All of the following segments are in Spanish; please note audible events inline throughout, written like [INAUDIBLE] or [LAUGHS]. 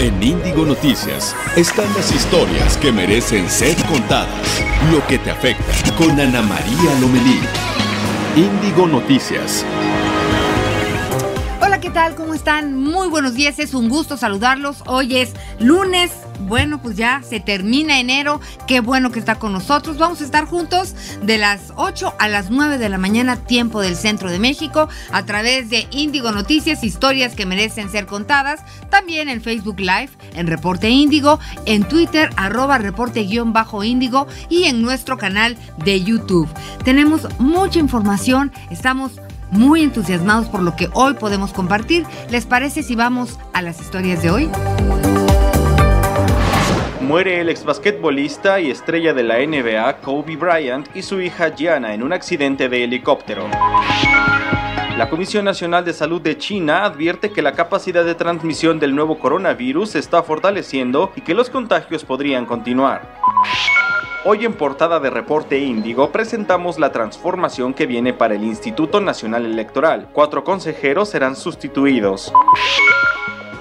En Índigo Noticias están las historias que merecen ser contadas. Lo que te afecta con Ana María Lomelí. Índigo Noticias. Hola, ¿qué tal? ¿Cómo están? Muy buenos días, es un gusto saludarlos. Hoy es lunes bueno, pues ya se termina enero. Qué bueno que está con nosotros. Vamos a estar juntos de las 8 a las 9 de la mañana, tiempo del centro de México, a través de Índigo Noticias, historias que merecen ser contadas. También en Facebook Live, en Reporte Índigo, en Twitter, arroba reporte-índigo y en nuestro canal de YouTube. Tenemos mucha información. Estamos muy entusiasmados por lo que hoy podemos compartir. ¿Les parece si vamos a las historias de hoy? Muere el ex basquetbolista y estrella de la NBA Kobe Bryant y su hija Gianna en un accidente de helicóptero. La Comisión Nacional de Salud de China advierte que la capacidad de transmisión del nuevo coronavirus se está fortaleciendo y que los contagios podrían continuar. Hoy en portada de Reporte Índigo presentamos la transformación que viene para el Instituto Nacional Electoral. Cuatro consejeros serán sustituidos.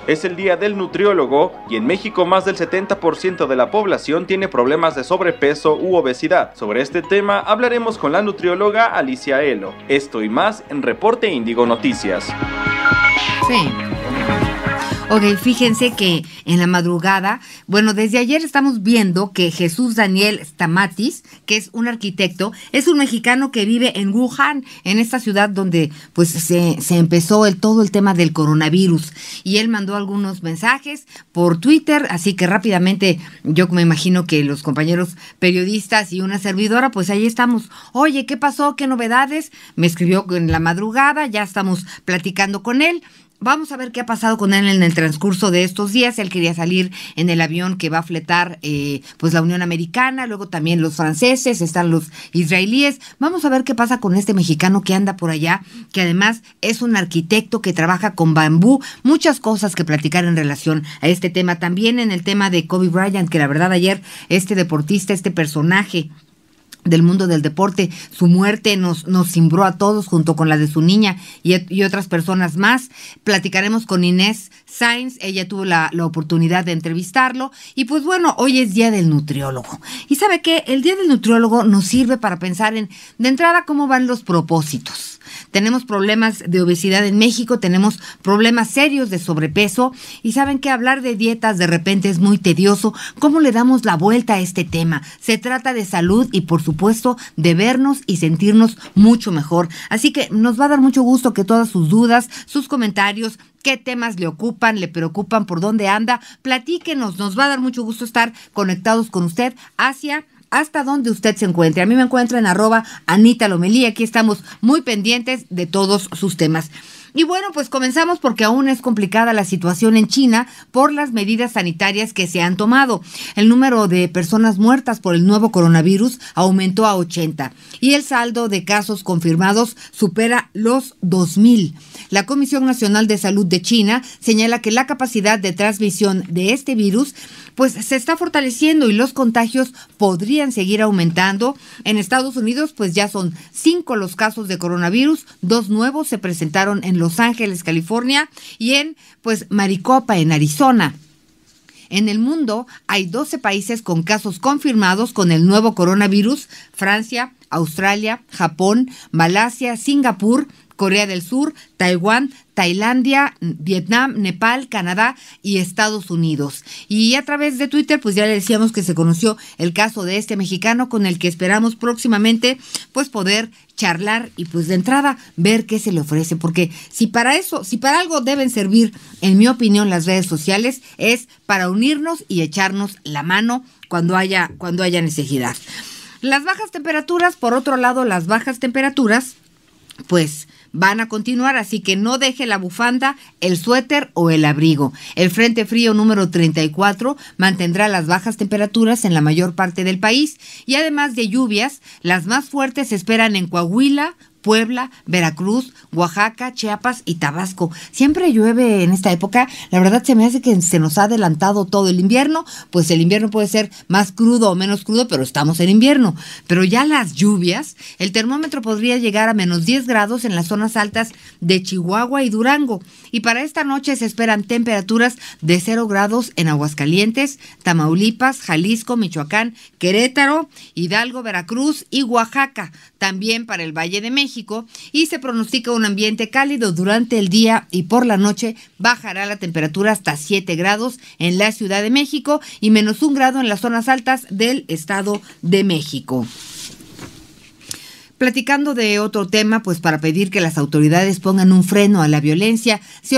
Es el Día del Nutriólogo y en México más del 70% de la población tiene problemas de sobrepeso u obesidad. Sobre este tema hablaremos con la nutrióloga Alicia Elo. Esto y más en Reporte Índigo Noticias. Sí. Ok, fíjense que en la madrugada, bueno, desde ayer estamos viendo que Jesús Daniel Stamatis, que es un arquitecto, es un mexicano que vive en Wuhan, en esta ciudad donde pues se, se empezó el, todo el tema del coronavirus. Y él mandó algunos mensajes por Twitter, así que rápidamente yo me imagino que los compañeros periodistas y una servidora, pues ahí estamos. Oye, ¿qué pasó? ¿Qué novedades? Me escribió en la madrugada, ya estamos platicando con él. Vamos a ver qué ha pasado con él en el transcurso de estos días. Él quería salir en el avión que va a fletar eh, pues la Unión Americana, luego también los franceses, están los israelíes. Vamos a ver qué pasa con este mexicano que anda por allá, que además es un arquitecto que trabaja con bambú. Muchas cosas que platicar en relación a este tema. También en el tema de Kobe Bryant, que la verdad ayer este deportista, este personaje del mundo del deporte. Su muerte nos, nos cimbró a todos junto con la de su niña y, otras personas más. Platicaremos con Inés Sainz, ella tuvo la, la, oportunidad de entrevistarlo y pues bueno, hoy es Día del Nutriólogo. Y sabe que el Día del Nutriólogo nos sirve para pensar en, de entrada, cómo van los propósitos tenemos problemas de obesidad en México, tenemos problemas serios de sobrepeso y saben que hablar de dietas de repente es muy tedioso. ¿Cómo le damos la vuelta a este tema? Se trata de salud y por supuesto de vernos y sentirnos mucho mejor. Así que nos va a dar mucho gusto que todas sus dudas, sus comentarios, qué temas le ocupan, le preocupan, por dónde anda, platíquenos, nos va a dar mucho gusto estar conectados con usted hacia hasta donde usted se encuentre. A mí me encuentra en arroba Anita Lomelí. Aquí estamos muy pendientes de todos sus temas. Y bueno, pues comenzamos porque aún es complicada la situación en China por las medidas sanitarias que se han tomado. El número de personas muertas por el nuevo coronavirus aumentó a 80 y el saldo de casos confirmados supera los 2.000. La Comisión Nacional de Salud de China señala que la capacidad de transmisión de este virus pues se está fortaleciendo y los contagios podrían seguir aumentando. En Estados Unidos, pues ya son cinco los casos de coronavirus, dos nuevos se presentaron en Los Ángeles, California, y en pues Maricopa, en Arizona. En el mundo hay 12 países con casos confirmados con el nuevo coronavirus, Francia, Australia, Japón, Malasia, Singapur, Corea del Sur, Taiwán, Tailandia, Vietnam, Nepal, Canadá y Estados Unidos. Y a través de Twitter, pues ya le decíamos que se conoció el caso de este mexicano con el que esperamos próximamente pues poder charlar y pues de entrada ver qué se le ofrece, porque si para eso, si para algo deben servir, en mi opinión, las redes sociales, es para unirnos y echarnos la mano cuando haya, cuando haya necesidad. Las bajas temperaturas, por otro lado, las bajas temperaturas, pues van a continuar, así que no deje la bufanda, el suéter o el abrigo. El Frente Frío número 34 mantendrá las bajas temperaturas en la mayor parte del país y además de lluvias, las más fuertes se esperan en Coahuila, Puebla, Veracruz, Oaxaca, Chiapas y Tabasco. Siempre llueve en esta época. La verdad se me hace que se nos ha adelantado todo el invierno. Pues el invierno puede ser más crudo o menos crudo, pero estamos en invierno. Pero ya las lluvias, el termómetro podría llegar a menos 10 grados en las zonas altas de Chihuahua y Durango. Y para esta noche se esperan temperaturas de 0 grados en Aguascalientes, Tamaulipas, Jalisco, Michoacán, Querétaro, Hidalgo, Veracruz y Oaxaca. También para el Valle de México y se pronostica un ambiente cálido durante el día y por la noche bajará la temperatura hasta 7 grados en la Ciudad de México y menos un grado en las zonas altas del Estado de México. Platicando de otro tema, pues para pedir que las autoridades pongan un freno a la violencia, se,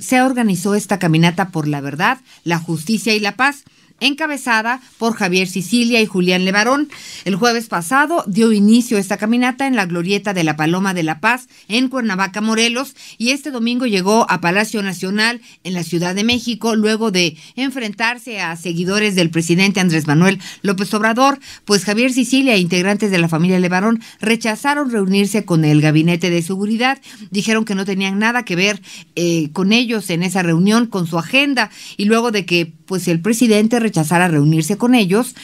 se organizó esta caminata por la verdad, la justicia y la paz encabezada por Javier Sicilia y Julián Levarón. El jueves pasado dio inicio esta caminata en la glorieta de la Paloma de la Paz en Cuernavaca, Morelos, y este domingo llegó a Palacio Nacional en la Ciudad de México luego de enfrentarse a seguidores del presidente Andrés Manuel López Obrador, pues Javier Sicilia e integrantes de la familia Levarón rechazaron reunirse con el gabinete de seguridad, dijeron que no tenían nada que ver eh, con ellos en esa reunión, con su agenda, y luego de que pues el presidente rechazara reunirse con ellos,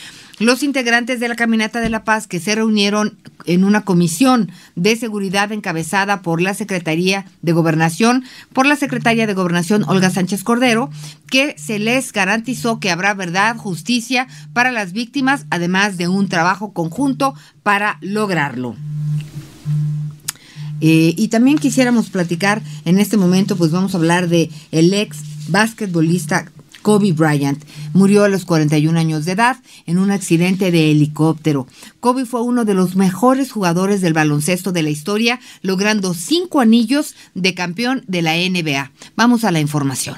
los integrantes de la Caminata de la Paz que se reunieron en una comisión de seguridad encabezada por la Secretaría de Gobernación, por la Secretaria de Gobernación Olga Sánchez Cordero, que se les garantizó que habrá verdad, justicia para las víctimas, además de un trabajo conjunto para lograrlo. Eh, y también quisiéramos platicar en este momento, pues vamos a hablar de el ex basquetbolista Kobe Bryant. Murió a los 41 años de edad en un accidente de helicóptero. Kobe fue uno de los mejores jugadores del baloncesto de la historia, logrando cinco anillos de campeón de la NBA. Vamos a la información.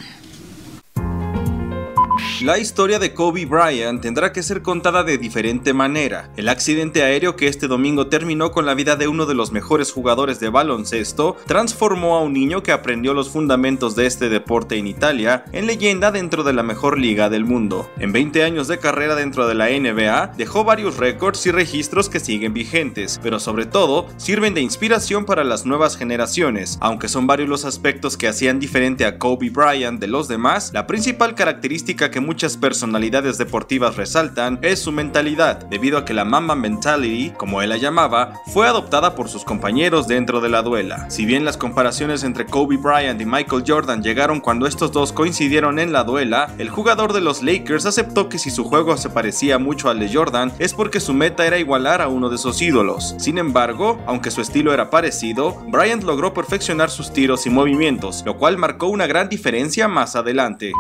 La historia de Kobe Bryant tendrá que ser contada de diferente manera. El accidente aéreo que este domingo terminó con la vida de uno de los mejores jugadores de baloncesto transformó a un niño que aprendió los fundamentos de este deporte en Italia en leyenda dentro de la mejor liga del mundo. En 20 años de carrera dentro de la NBA, dejó varios récords y registros que siguen vigentes, pero sobre todo sirven de inspiración para las nuevas generaciones. Aunque son varios los aspectos que hacían diferente a Kobe Bryant de los demás, la principal característica que muchas personalidades deportivas resaltan es su mentalidad, debido a que la Mamba Mentality, como él la llamaba, fue adoptada por sus compañeros dentro de la duela. Si bien las comparaciones entre Kobe Bryant y Michael Jordan llegaron cuando estos dos coincidieron en la duela, el jugador de los Lakers aceptó que si su juego se parecía mucho al de Jordan es porque su meta era igualar a uno de sus ídolos. Sin embargo, aunque su estilo era parecido, Bryant logró perfeccionar sus tiros y movimientos, lo cual marcó una gran diferencia más adelante.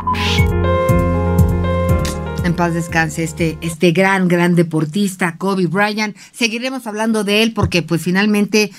En paz descanse este, este gran, gran deportista, Kobe Bryant. Seguiremos hablando de él porque pues finalmente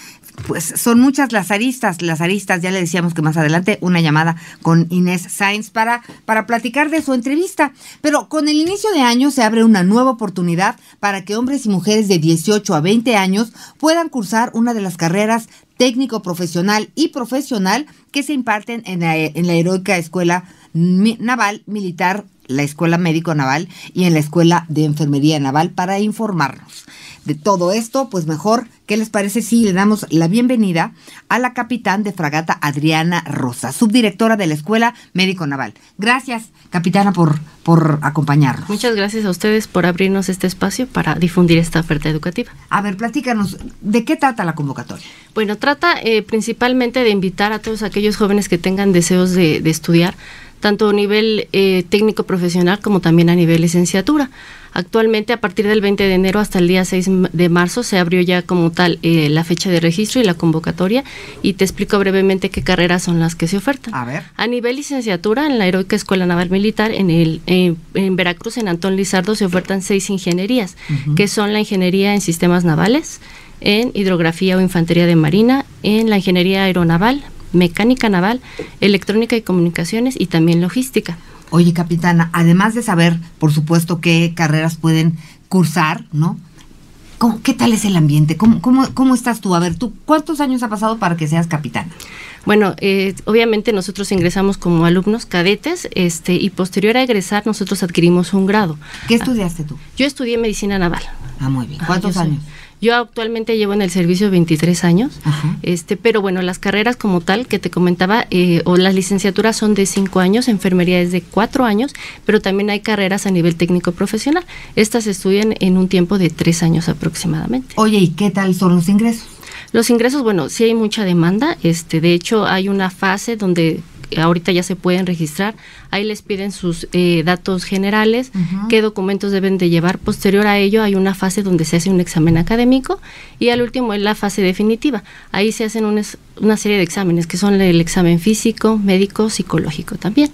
pues son muchas las aristas, las aristas, ya le decíamos que más adelante una llamada con Inés Sainz para, para platicar de su entrevista. Pero con el inicio de año se abre una nueva oportunidad para que hombres y mujeres de 18 a 20 años puedan cursar una de las carreras técnico profesional y profesional que se imparten en la, en la heroica escuela naval militar la Escuela Médico Naval y en la Escuela de Enfermería Naval para informarnos de todo esto, pues mejor, ¿qué les parece si le damos la bienvenida a la capitán de fragata Adriana Rosa, subdirectora de la Escuela Médico Naval? Gracias, capitana, por, por acompañarnos. Muchas gracias a ustedes por abrirnos este espacio para difundir esta oferta educativa. A ver, platícanos, ¿de qué trata la convocatoria? Bueno, trata eh, principalmente de invitar a todos aquellos jóvenes que tengan deseos de, de estudiar tanto a nivel eh, técnico profesional como también a nivel licenciatura. Actualmente, a partir del 20 de enero hasta el día 6 de marzo, se abrió ya como tal eh, la fecha de registro y la convocatoria. Y te explico brevemente qué carreras son las que se ofertan. A ver. A nivel licenciatura, en la Heroica Escuela Naval Militar, en, el, en Veracruz, en Antón Lizardo, se ofertan seis ingenierías, que son la ingeniería en sistemas navales, en hidrografía o infantería de marina, en la ingeniería aeronaval, mecánica naval, electrónica y comunicaciones y también logística. Oye, capitana, además de saber, por supuesto, qué carreras pueden cursar, ¿no? ¿Qué tal es el ambiente? ¿Cómo, cómo, cómo estás tú? A ver, ¿tú cuántos años ha pasado para que seas capitana? Bueno, eh, obviamente nosotros ingresamos como alumnos cadetes este, y posterior a egresar nosotros adquirimos un grado. ¿Qué estudiaste tú? Yo estudié medicina naval. Ah, muy bien. ¿Cuántos años? Yo actualmente llevo en el servicio 23 años, este, pero bueno, las carreras como tal que te comentaba, eh, o las licenciaturas son de 5 años, enfermería es de 4 años, pero también hay carreras a nivel técnico profesional. Estas se estudian en un tiempo de 3 años aproximadamente. Oye, ¿y qué tal son los ingresos? Los ingresos, bueno, sí hay mucha demanda. Este, de hecho, hay una fase donde ahorita ya se pueden registrar. Ahí les piden sus eh, datos generales, qué documentos deben de llevar. Posterior a ello hay una fase donde se hace un examen académico y al último es la fase definitiva. Ahí se hacen una serie de exámenes que son el examen físico, médico, psicológico también.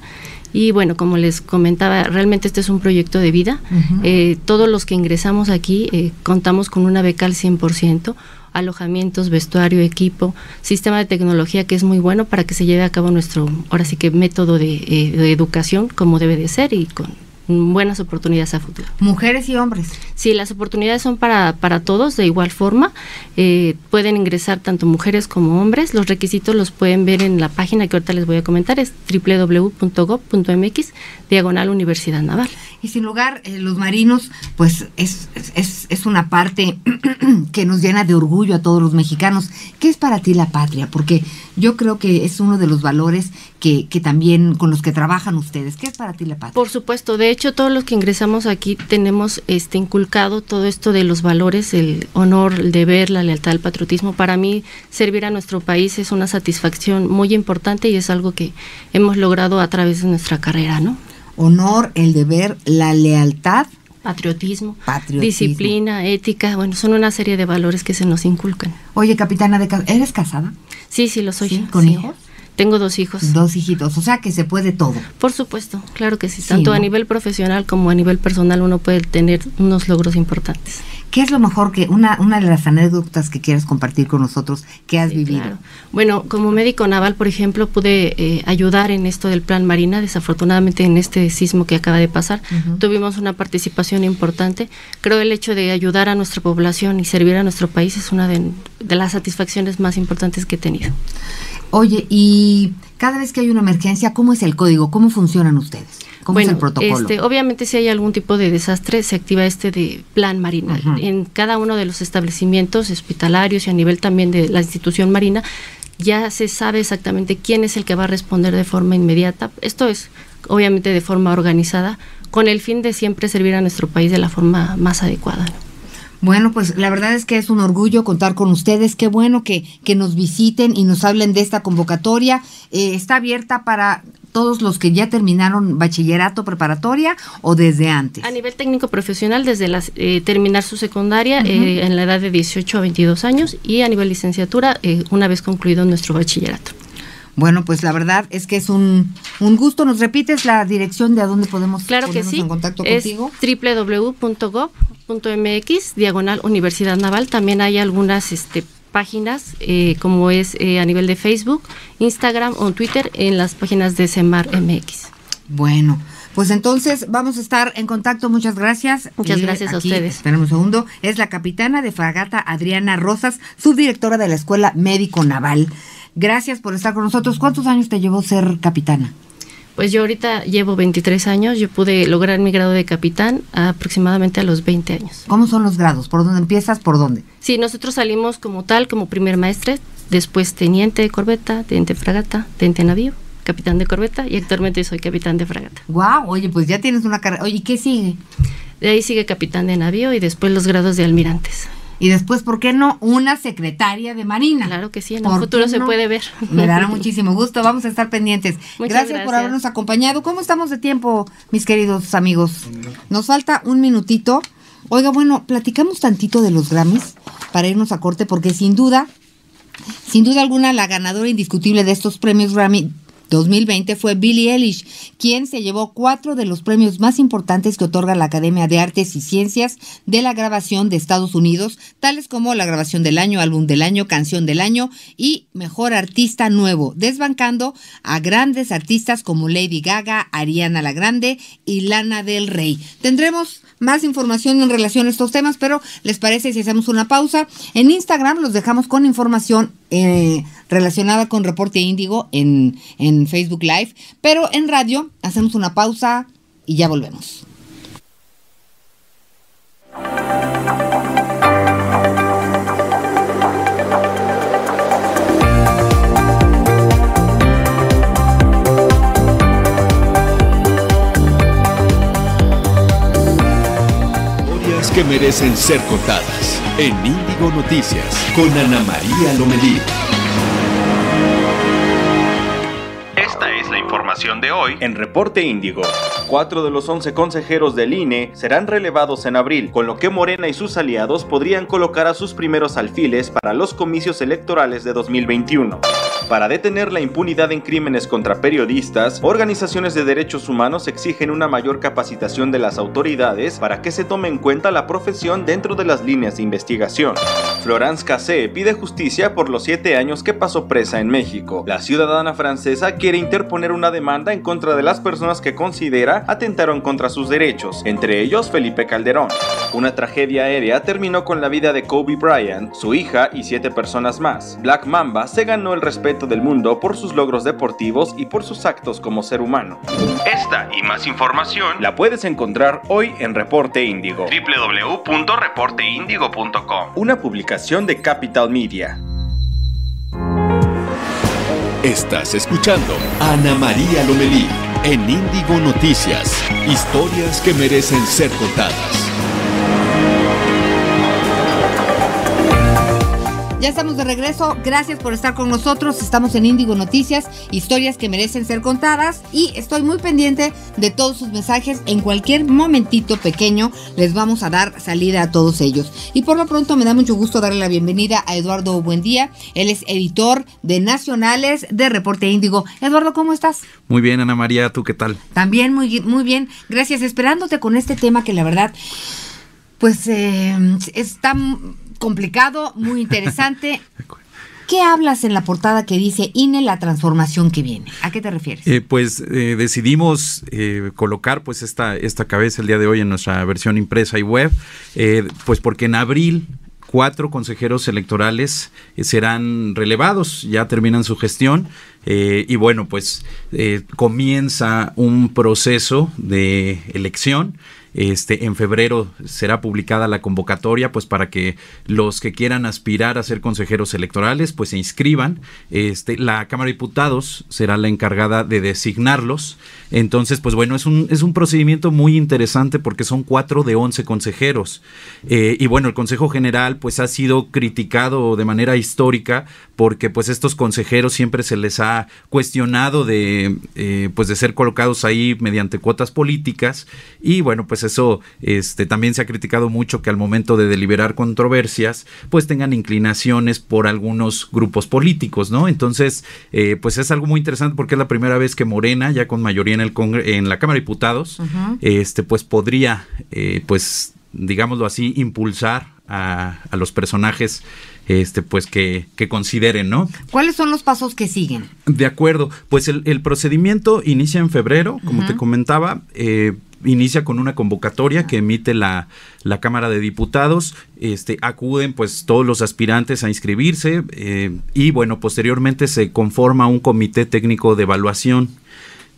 Y bueno, como les comentaba, realmente este es un proyecto de vida. Eh, todos los que ingresamos aquí eh, contamos con una beca al 100%, alojamientos, vestuario, equipo, sistema de tecnología que es muy bueno para que se lleve a cabo nuestro, ahora sí que método de, eh, de educación como debe de ser y con buenas oportunidades a futuro. Mujeres y hombres. Sí, las oportunidades son para, para todos de igual forma. Eh, pueden ingresar tanto mujeres como hombres. Los requisitos los pueden ver en la página que ahorita les voy a comentar, es www.gov.mx, diagonal Universidad Naval. Y sin lugar, eh, los marinos, pues es, es, es una parte [CLEARS THROAT] que nos llena de orgullo a todos los mexicanos. ¿Qué es para ti la patria? Porque yo creo que es uno de los valores que, que también con los que trabajan ustedes. ¿Qué es para ti la patria? Por supuesto, de hecho todos los que ingresamos aquí tenemos este inculcado todo esto de los valores, el honor, el deber, la lealtad, el patriotismo. Para mí servir a nuestro país es una satisfacción muy importante y es algo que hemos logrado a través de nuestra carrera, ¿no? Honor, el deber, la lealtad patriotismo, disciplina, ética, bueno, son una serie de valores que se nos inculcan. Oye, capitana, de ¿eres casada? Sí, sí, lo soy. ¿Con hijos? Tengo dos hijos. Dos hijitos, o sea que se puede todo. Por supuesto, claro que sí. Tanto a nivel profesional como a nivel personal uno puede tener unos logros importantes. ¿Qué es lo mejor que, una, una de las anécdotas que quieres compartir con nosotros que has vivido? Bueno, como médico naval, por ejemplo, pude eh, ayudar en esto del plan Marina. Desafortunadamente, en este sismo que acaba de pasar, tuvimos una participación importante. Creo el hecho de ayudar a nuestra población y servir a nuestro país es una de las satisfacciones más importantes que he tenido. Oye, y cada vez que hay una emergencia, ¿cómo es el código? ¿Cómo funcionan ustedes? ¿Cómo es el protocolo? Este, obviamente si hay algún tipo de desastre, se activa este de plan marina. En cada uno de los establecimientos hospitalarios y a nivel también de la institución marina, ya se sabe exactamente quién es el que va a responder de forma inmediata. Esto es obviamente de forma organizada, con el fin de siempre servir a nuestro país de la forma más adecuada. Bueno, pues la verdad es que es un orgullo contar con ustedes. Qué bueno que, que nos visiten y nos hablen de esta convocatoria. Eh, está abierta para todos los que ya terminaron bachillerato preparatoria o desde antes? A nivel técnico profesional, desde las, eh, terminar su secundaria eh, en la edad de 18 a 22 años y a nivel licenciatura una vez concluido nuestro bachillerato. Bueno, pues la verdad es que es un, un gusto. ¿Nos repites la dirección de a dónde podemos claro que sí. en contacto es contigo? www.gov.mx, diagonal Universidad Naval. También hay algunas este, páginas, eh, como es eh, a nivel de Facebook, Instagram o Twitter, en las páginas de Semar MX. Bueno. Pues entonces vamos a estar en contacto. Muchas gracias. Muchas gracias a ustedes. Esperemos un segundo. Es la capitana de fragata Adriana Rosas, subdirectora de la Escuela Médico Naval. Gracias por estar con nosotros. ¿Cuántos años te llevó ser capitana? Pues yo ahorita llevo 23 años, yo pude lograr mi grado de capitán aproximadamente a los 20 años. ¿Cómo son los grados? ¿Por dónde empiezas? ¿Por dónde? Sí, nosotros salimos como tal, como primer maestre, después teniente de corbeta, teniente de fragata, teniente de navío, capitán de corbeta y actualmente soy capitán de fragata. Wow, oye, pues ya tienes una carrera. Oye, ¿qué sigue? De ahí sigue capitán de navío y después los grados de almirantes. Y después, ¿por qué no? Una secretaria de Marina. Claro que sí, en el futuro se puede ver. Me dará muchísimo gusto, vamos a estar pendientes. [LAUGHS] gracias, por habernos acompañado. ¿Cómo estamos de tiempo, mis queridos amigos? Nos falta un minutito. Oiga, bueno, platicamos tantito de los Grammys para irnos a corte, porque sin duda, sin duda alguna, la ganadora indiscutible de estos premios Grammy 2020 fue Billie Eilish, quien se llevó cuatro de los premios más importantes que otorga la Academia de Artes y Ciencias de la Grabación de Estados Unidos, tales como la grabación del año, álbum del año, canción del año y mejor artista nuevo, desbancando a grandes artistas como Lady Gaga, Ariana la Grande y Lana del Rey. Tendremos más información en relación a estos temas, pero ¿les parece si hacemos una pausa? En Instagram los dejamos con información eh, relacionada con Reporte Índigo en, en Facebook Live, pero en radio hacemos una pausa y ya volvemos. Merecen ser contadas en Índigo Noticias con Ana María Lomelí. Esta es la información de hoy en Reporte Índigo. Cuatro de los once consejeros del INE serán relevados en abril, con lo que Morena y sus aliados podrían colocar a sus primeros alfiles para los comicios electorales de 2021. Para detener la impunidad en crímenes contra periodistas, organizaciones de derechos humanos exigen una mayor capacitación de las autoridades para que se tome en cuenta la profesión dentro de las líneas de investigación. Florence Cassé pide justicia por los siete años que pasó presa en México. La ciudadana francesa quiere interponer una demanda en contra de las personas que considera atentaron contra sus derechos, entre ellos Felipe Calderón. Una tragedia aérea terminó con la vida de Kobe Bryant, su hija y siete personas más. Black Mamba se ganó el respeto del mundo por sus logros deportivos y por sus actos como ser humano. Esta y más información la puedes encontrar hoy en Reporte Índigo. www.reporteindigo.com Una publicación de Capital Media. Estás escuchando a Ana María Lomelí en Índigo Noticias. Historias que merecen ser contadas. Ya estamos de regreso. Gracias por estar con nosotros. Estamos en Índigo Noticias, historias que merecen ser contadas. Y estoy muy pendiente de todos sus mensajes. En cualquier momentito pequeño les vamos a dar salida a todos ellos. Y por lo pronto me da mucho gusto darle la bienvenida a Eduardo Buendía. Él es editor de Nacionales de Reporte Índigo. Eduardo, ¿cómo estás? Muy bien, Ana María, ¿tú qué tal? También muy, muy bien. Gracias. Esperándote con este tema que la verdad, pues eh, está complicado, muy [LAUGHS] interesante. ¿Qué hablas en la portada que dice INE la transformación que viene? ¿A qué te refieres? Eh, pues eh, decidimos eh, colocar pues esta, esta cabeza el día de hoy en nuestra versión impresa y web, pues porque en abril cuatro consejeros electorales serán relevados, ya terminan su gestión y bueno, pues comienza un proceso de elección este, en febrero será publicada la convocatoria, pues para que los que quieran aspirar a ser consejeros electorales, pues se inscriban. Este, la Cámara de Diputados será la encargada de designarlos. Entonces, pues bueno, es un, es un procedimiento muy interesante porque son cuatro de once consejeros. Eh, y bueno, el Consejo General, pues ha sido criticado de manera histórica porque pues estos consejeros siempre se les ha cuestionado de, eh, pues de ser colocados ahí mediante cuotas políticas. Y bueno, pues eso este, también se ha criticado mucho que al momento de deliberar controversias, pues tengan inclinaciones por algunos grupos políticos, ¿no? Entonces, eh, pues es algo muy interesante porque es la primera vez que Morena, ya con mayoría en, el en la Cámara de Diputados, este, pues podría, eh, pues, digámoslo así, impulsar a, los personajes este, pues que, que, consideren, ¿no? ¿Cuáles son los pasos que siguen? De acuerdo, pues el, procedimiento inicia en febrero, como te comentaba, eh, inicia con una convocatoria que emite la, la, Cámara de Diputados. Este, acuden pues todos los aspirantes a inscribirse eh, y bueno, posteriormente se conforma un comité técnico de evaluación.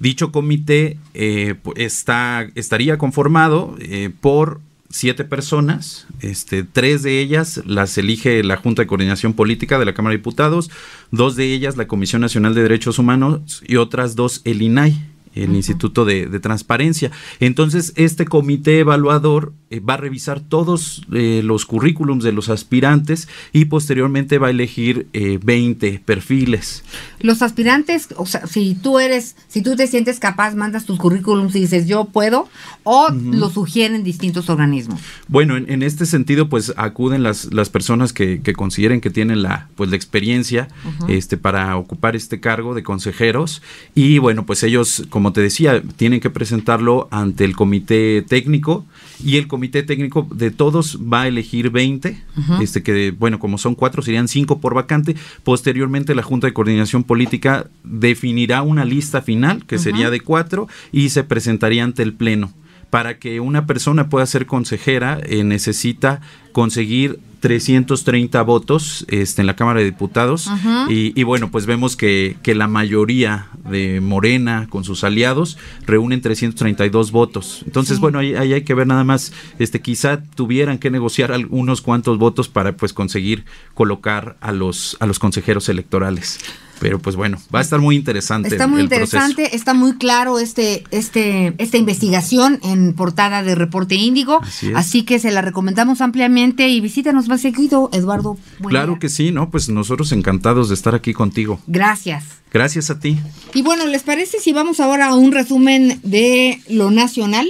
Dicho comité eh, está, estaría conformado eh, por siete personas, este, tres de ellas las elige la Junta de Coordinación Política de la Cámara de Diputados, dos de ellas la Comisión Nacional de Derechos Humanos y otras dos el INAI el Instituto de, Transparencia. Entonces, este comité evaluador eh, va a revisar todos eh, los currículums de los aspirantes y posteriormente va a elegir 20 eh, perfiles. Los aspirantes, o sea, si tú eres, si tú te sientes capaz, mandas tus currículums y dices yo puedo, o lo sugieren distintos organismos. Bueno, en, este sentido, pues acuden las, las personas que, consideren que tienen la, pues, la experiencia este, para ocupar este cargo de consejeros y bueno, pues ellos, como te decía, tienen que presentarlo ante el comité técnico y el comité técnico de todos va a elegir 20, este que bueno, como son cuatro serían cinco por vacante. Posteriormente la Junta de Coordinación Política definirá una lista final que sería de cuatro y se presentaría ante el pleno para que una persona pueda ser consejera eh, necesita conseguir 330 votos este, en la Cámara de Diputados y, bueno, pues vemos que, que, la mayoría de Morena con sus aliados reúnen 332 votos. Entonces, bueno, ahí, hay que ver nada más, este, quizá tuvieran que negociar unos cuantos votos para pues conseguir colocar a los, a los consejeros electorales. Pero pues bueno, va a estar muy interesante. Está muy interesante, está muy claro este, este, esta investigación en portada de Reporte Índigo. Así, que se la recomendamos ampliamente y visítanos más seguido, Eduardo. claro que sí, ¿no? Pues nosotros encantados de estar aquí contigo. Gracias. Gracias a ti. Y bueno, ¿les parece si vamos ahora a un resumen de lo nacional?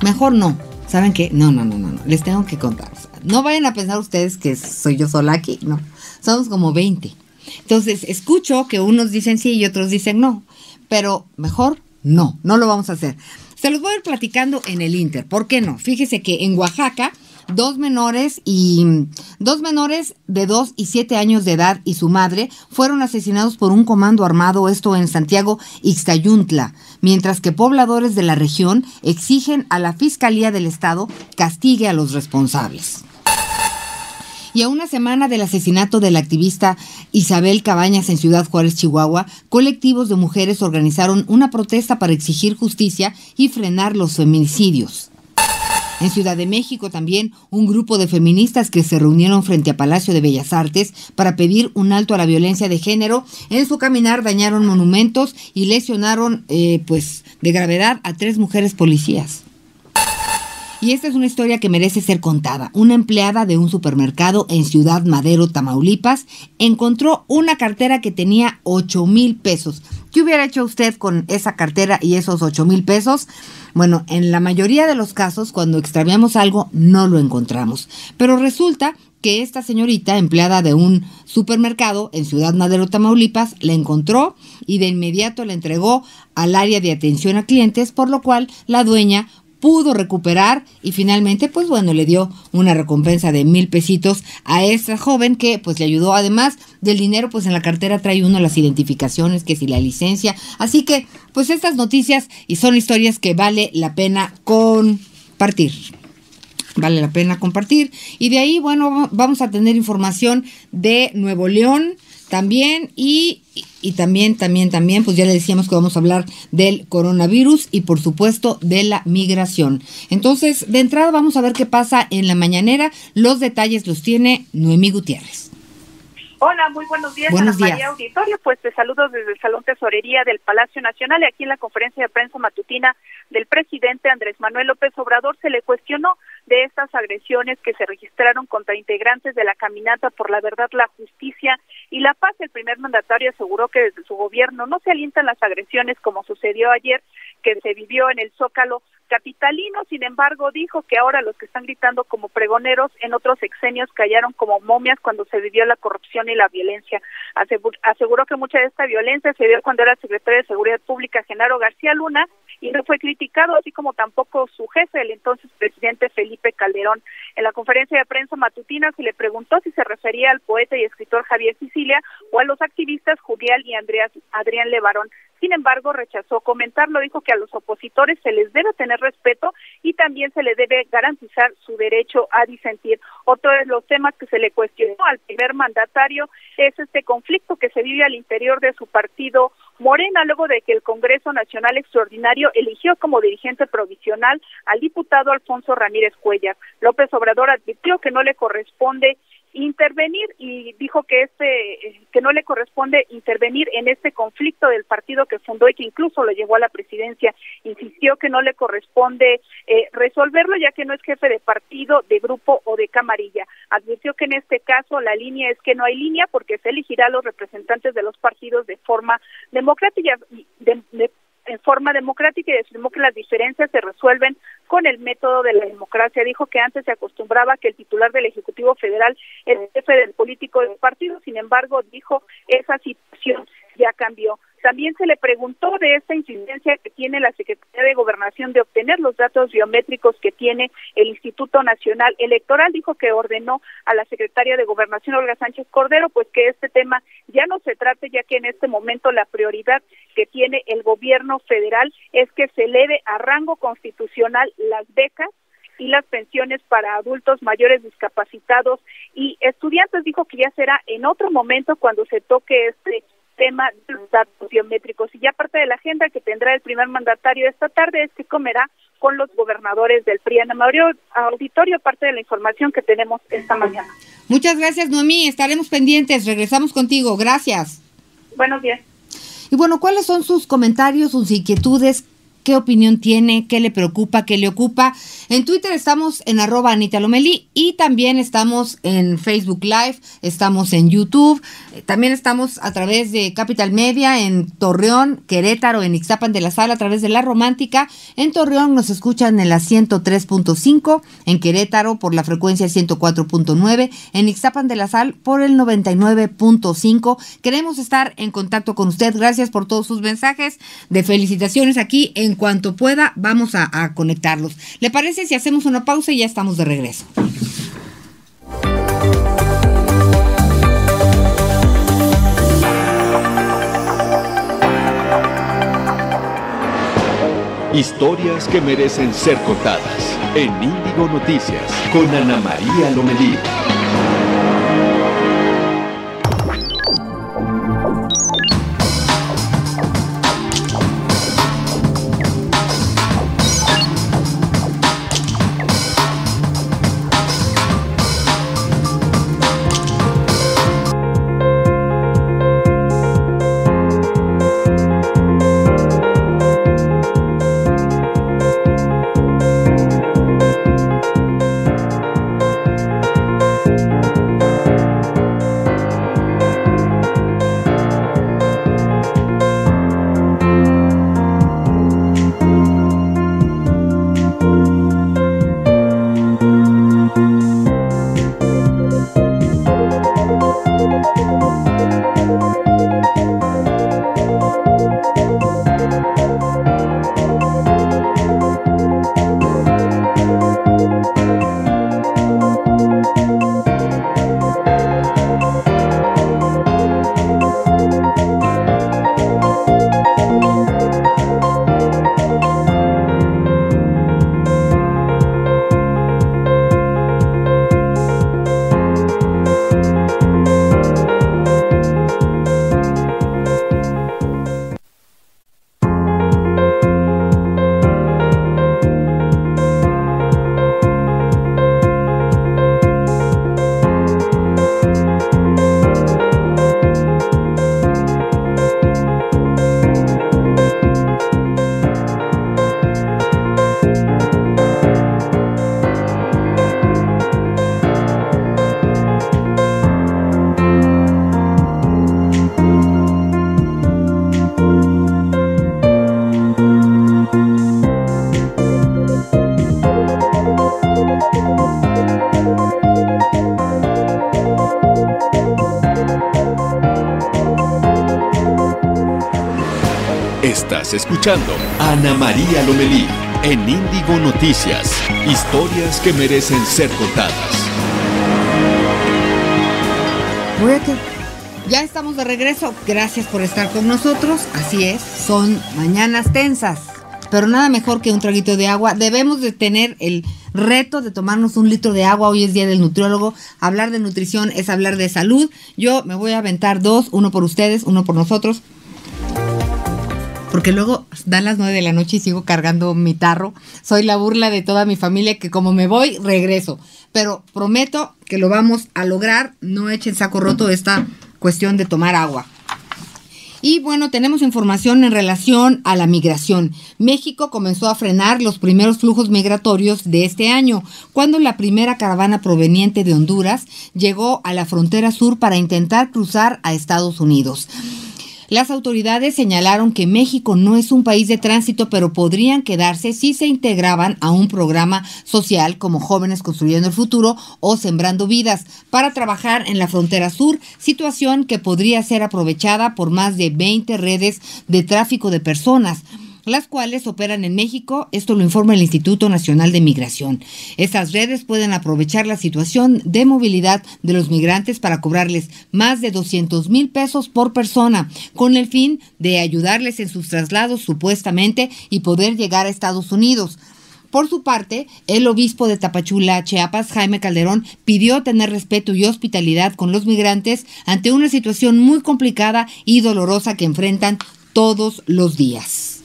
Mejor no. ¿Saben qué? No, no, no, no, no. Les tengo que contar. No vayan a pensar ustedes que soy yo sola aquí, no. Somos como 20. Entonces, escucho que unos dicen sí y otros dicen no. Pero mejor no, no lo vamos a hacer. Se los voy a ir platicando en el Inter. ¿Por qué no? Fíjese que en Oaxaca dos menores y dos menores de 2 y 7 años de edad y su madre fueron asesinados por un comando armado, esto en Santiago Ixtayuntla, mientras que pobladores de la región exigen a la Fiscalía del Estado castigue a los responsables. Y a una semana del asesinato del activista Isabel Cabañas en Ciudad Juárez, Chihuahua, colectivos de mujeres organizaron una protesta para exigir justicia y frenar los feminicidios. En Ciudad de México también un grupo de feministas que se reunieron frente a Palacio de Bellas Artes para pedir un alto a la violencia de género. En su caminar dañaron monumentos y lesionaron eh, pues de gravedad a tres mujeres policías. Y esta es una historia que merece ser contada. Una empleada de un supermercado en Ciudad Madero, Tamaulipas, encontró una cartera que tenía 8 mil pesos. ¿Qué hubiera hecho usted con esa cartera y esos 8 mil pesos? Bueno, en la mayoría de los casos, cuando extraviamos algo, no lo encontramos. Pero resulta que esta señorita, empleada de un supermercado en Ciudad Madero, Tamaulipas, la encontró y de inmediato la entregó al área de atención a clientes, por lo cual la dueña pudo recuperar y finalmente, pues bueno, le dio una recompensa de mil pesitos a esta joven que pues le ayudó además del dinero, pues en la cartera trae uno las identificaciones, que si la licencia. Así que, pues estas noticias y son historias que vale la pena compartir vale la pena compartir. Y de ahí, bueno, vamos a tener información de Nuevo León, también y, y, también, también, también, pues ya le decíamos que vamos a hablar del coronavirus y por supuesto de la migración. Entonces, de entrada vamos a ver qué pasa en la mañanera. Los detalles los tiene Noemí Gutiérrez. Hola, muy buenos días, buenos Ana María Auditorio. Pues te saludo desde el Salón Tesorería del Palacio Nacional y aquí en la conferencia de prensa matutina del presidente Andrés Manuel López Obrador se le cuestionó de estas agresiones que se registraron contra integrantes de la caminata por la verdad, la justicia y la paz. El primer mandatario aseguró que desde su gobierno no se alientan las agresiones como sucedió ayer que se vivió en el Zócalo capitalino. Sin embargo, dijo que ahora los que están gritando como pregoneros en otros exenios callaron como momias cuando se vivió la corrupción y la violencia. Aseguró que mucha de esta violencia se dio cuando era secretario de Seguridad Pública, Genaro García Luna, y no fue criticado, así como tampoco su jefe, el entonces presidente Felipe Calderón. En la conferencia de prensa matutina se le preguntó si se refería al poeta y escritor Javier Sicilia o a los activistas Julián y Andreas, Adrián Levarón. Sin embargo, rechazó comentarlo, dijo que a los opositores se les debe tener respeto y también se le debe garantizar su derecho a disentir. Otro de los temas que se le cuestionó al primer mandatario es este conflicto que se vive al interior de su partido Morena, luego de que el Congreso Nacional Extraordinario eligió como dirigente provisional al diputado Alfonso Ramírez Cuellar. López Obrador advirtió que no le corresponde intervenir y dijo que este que no le corresponde intervenir en este conflicto del partido que fundó y que incluso lo llevó a la presidencia. Insistió que no le corresponde eh, resolverlo ya que no es jefe de partido de grupo o de camarilla. Advirtió que en este caso la línea es que no hay línea porque se elegirá a los representantes de los partidos de forma democrática de, de, en forma democrática y afirmó que las diferencias se resuelven con el método de la democracia. Dijo que antes se acostumbraba que el titular del Ejecutivo Federal es el jefe del político del partido, sin embargo, dijo esa situación ya cambió. También se le preguntó de esta incidencia que tiene la Secretaría de Gobernación de obtener los datos biométricos que tiene el Instituto Nacional Electoral. Dijo que ordenó a la Secretaria de Gobernación, Olga Sánchez Cordero, pues que este tema ya no se trate, ya que en este momento la prioridad que tiene el gobierno federal es que se eleve a rango constitucional las becas y las pensiones para adultos mayores discapacitados y estudiantes dijo que ya será en otro momento cuando se toque este tema de los datos biométricos. Y ya parte de la agenda que tendrá el primer mandatario esta tarde es que comerá con los gobernadores del PRI. Ana María Auditorio, parte de la información que tenemos esta mañana. Muchas gracias, Noemí. Estaremos pendientes. Regresamos contigo. Gracias. Buenos días. Y bueno, ¿cuáles son sus comentarios, sus inquietudes? Qué opinión tiene, qué le preocupa, qué le ocupa. En Twitter estamos en arroba Anita Lomeli y también estamos en Facebook Live, estamos en YouTube, también estamos a través de Capital Media en Torreón, Querétaro, en Ixtapan de la Sala a través de La Romántica. En Torreón nos escuchan en la 103.5, en Querétaro por la frecuencia 104.9, en Ixtapan de la Sal por el 99.5. Queremos estar en contacto con usted. Gracias por todos sus mensajes de felicitaciones aquí en cuanto pueda vamos a, a conectarlos. ¿Le parece si hacemos una pausa y ya estamos de regreso? Historias que merecen ser contadas en Índigo Noticias con Ana María Lomelí. Escuchando Ana María Lomelí en Índigo Noticias. Historias que merecen ser contadas. Ya estamos de regreso. Gracias por estar con nosotros. Así es, son mañanas tensas. Pero nada mejor que un traguito de agua. Debemos de tener el reto de tomarnos un litro de agua. Hoy es día del nutriólogo. Hablar de nutrición es hablar de salud. Yo me voy a aventar dos, uno por ustedes, uno por nosotros porque luego dan las nueve de la noche y sigo cargando mi tarro. Soy la burla de toda mi familia que como me voy, regreso. Pero prometo que lo vamos a lograr. No echen saco roto esta cuestión de tomar agua. Y bueno, tenemos información en relación a la migración. México comenzó a frenar los primeros flujos migratorios de este año, cuando la primera caravana proveniente de Honduras llegó a la frontera sur para intentar cruzar a Estados Unidos. Las autoridades señalaron que México no es un país de tránsito, pero podrían quedarse si se integraban a un programa social como Jóvenes Construyendo el Futuro o Sembrando Vidas. Para trabajar en la frontera sur, situación que podría ser aprovechada por más de 20 redes de tráfico de personas las cuales operan en México. Esto lo informa el Instituto Nacional de Migración. Estas redes pueden aprovechar la situación de movilidad de los migrantes para cobrarles más de 200 mil pesos por persona, con el fin de ayudarles en sus traslados supuestamente y poder llegar a Estados Unidos. Por su parte, el obispo de Tapachula, Chiapas, Jaime Calderón, pidió tener respeto y hospitalidad con los migrantes ante una situación muy complicada y dolorosa que enfrentan todos los días.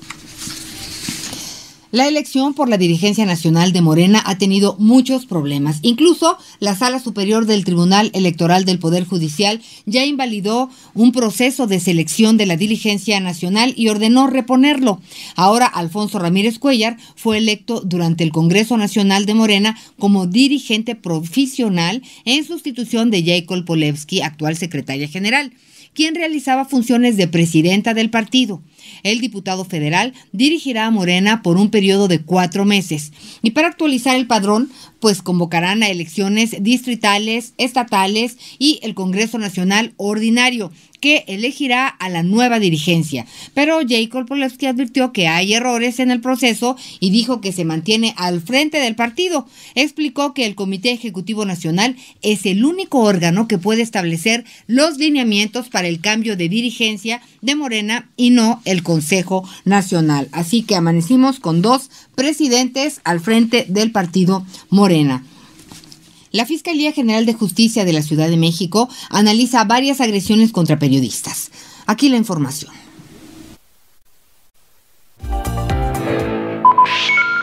La elección por la dirigencia nacional de Morena ha tenido muchos problemas. Incluso la Sala Superior del Tribunal Electoral del Poder Judicial ya invalidó un proceso de selección de la dirigencia nacional y ordenó reponerlo. Ahora Alfonso Ramírez Cuellar fue electo durante el Congreso Nacional de Morena como dirigente profesional en sustitución de Jacob Polewski, actual secretaria general quien realizaba funciones de presidenta del partido. El diputado federal dirigirá a Morena por un periodo de cuatro meses. Y para actualizar el padrón, pues convocarán a elecciones distritales, estatales y el Congreso Nacional Ordinario, que elegirá a la nueva dirigencia. Pero Jacob Polewski advirtió que hay errores en el proceso y dijo que se mantiene al frente del partido. Explicó que el Comité Ejecutivo Nacional es el único órgano que puede establecer los lineamientos para el cambio de dirigencia de Morena y no el Consejo Nacional. Así que amanecimos con dos presidentes al frente del partido Morena. La Fiscalía General de Justicia de la Ciudad de México analiza varias agresiones contra periodistas. Aquí la información.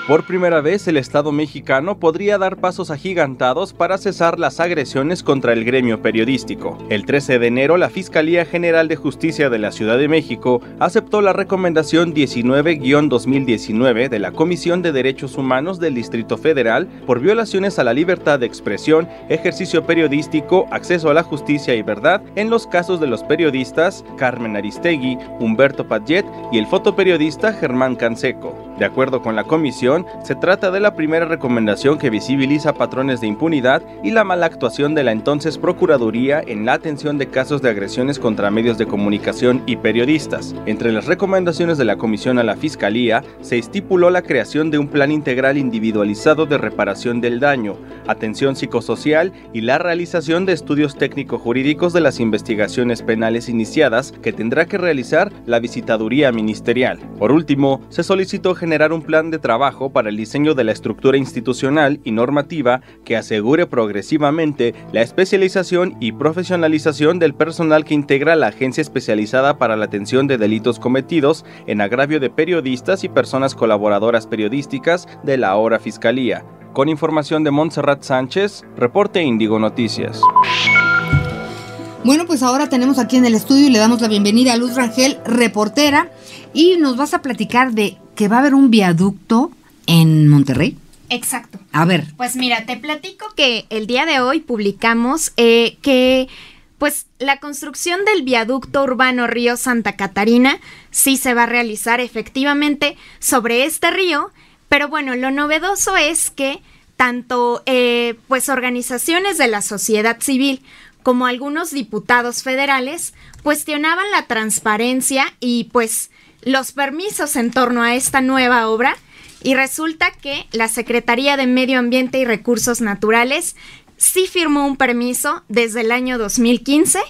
Por primera vez, el Estado mexicano podría dar pasos agigantados para cesar las agresiones contra el gremio periodístico. El 13 de enero, la Fiscalía General de Justicia de la Ciudad de México aceptó la recomendación 19-2019 de la Comisión de Derechos Humanos del Distrito Federal por violaciones a la libertad de expresión, ejercicio periodístico, acceso a la justicia y verdad en los casos de los periodistas Carmen Aristegui, Humberto Padjet y el fotoperiodista Germán Canseco. De acuerdo con la comisión, se trata de la primera recomendación que visibiliza patrones de impunidad y la mala actuación de la entonces Procuraduría en la atención de casos de agresiones contra medios de comunicación y periodistas. Entre las recomendaciones de la comisión a la Fiscalía, se estipuló la creación de un plan integral individualizado de reparación del daño, atención psicosocial y la realización de estudios técnico-jurídicos de las investigaciones penales iniciadas que tendrá que realizar la visitaduría ministerial. Por último, se solicitó generar un plan de trabajo para el diseño de la estructura institucional y normativa que asegure progresivamente la especialización y profesionalización del personal que integra la agencia especializada para la atención de delitos cometidos en agravio de periodistas y personas colaboradoras periodísticas de la ahora Fiscalía. Con información de Montserrat Sánchez, reporte Índigo Noticias. Bueno, pues ahora tenemos aquí en el estudio y le damos la bienvenida a Luz Rangel, reportera, y nos vas a platicar de que va a haber un viaducto en Monterrey. Exacto. A ver. Pues mira, te platico que el día de hoy publicamos eh, que pues la construcción del viaducto urbano río Santa Catarina sí se va a realizar efectivamente sobre este río, pero bueno, lo novedoso es que tanto eh, pues organizaciones de la sociedad civil como algunos diputados federales cuestionaban la transparencia y pues los permisos en torno a esta nueva obra y resulta que la Secretaría de Medio Ambiente y Recursos Naturales sí firmó un permiso desde el año 2015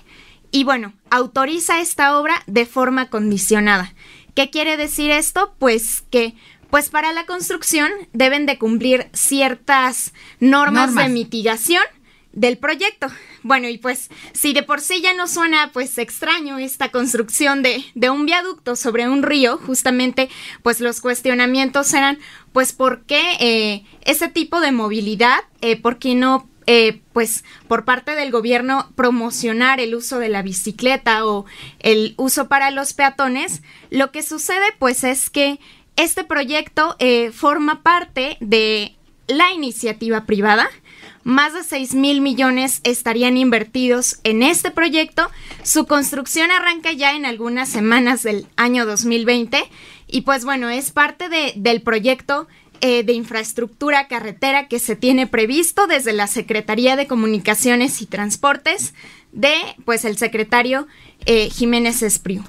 y bueno, autoriza esta obra de forma condicionada. ¿Qué quiere decir esto? Pues que pues para la construcción deben de cumplir ciertas normas. de mitigación del proyecto. Bueno, y pues si de por sí ya no suena pues extraño esta construcción de, de, un viaducto sobre un río, justamente pues los cuestionamientos eran pues por qué eh, ese tipo de movilidad, eh, por qué no eh, pues por parte del gobierno promocionar el uso de la bicicleta o el uso para los peatones, lo que sucede pues es que este proyecto forma parte de la iniciativa privada, más de 6 mil millones estarían invertidos en este proyecto. Su construcción arranca ya en algunas semanas del año 2020 y pues bueno, es parte de, del proyecto eh, de infraestructura carretera que se tiene previsto desde la Secretaría de Comunicaciones y Transportes de pues el secretario eh, Jiménez Espriu.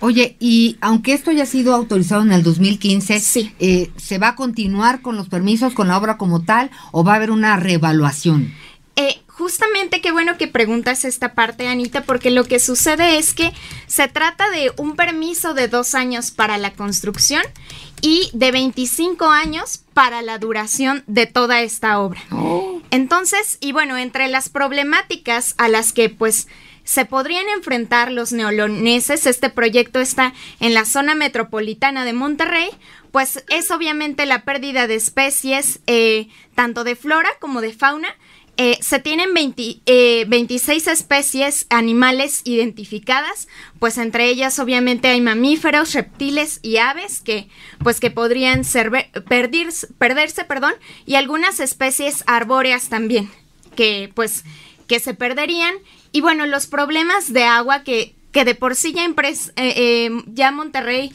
Oye, y aunque esto haya sido autorizado en el 2015, sí. Eh, ¿se va a continuar con los permisos, con la obra como tal, o va a haber una reevaluación? Eh, justamente qué bueno que preguntas esta parte, Anita, porque lo que sucede es que se trata de un permiso de dos años para la construcción y de 25 años para la duración de toda esta obra. Oh. Entonces, y bueno, entre las problemáticas a las que pues se podrían enfrentar los neoloneses. Este proyecto está en la zona metropolitana de Monterrey, pues es obviamente la pérdida de especies, eh, tanto de flora como de fauna. Eh, se tienen 26 eh, especies animales identificadas, pues entre ellas obviamente hay mamíferos, reptiles y aves que pues que podrían ser, perderse, perderse, perdón, y algunas especies arbóreas también que pues que se perderían y bueno, los problemas de agua que, que de por sí ya, ya Monterrey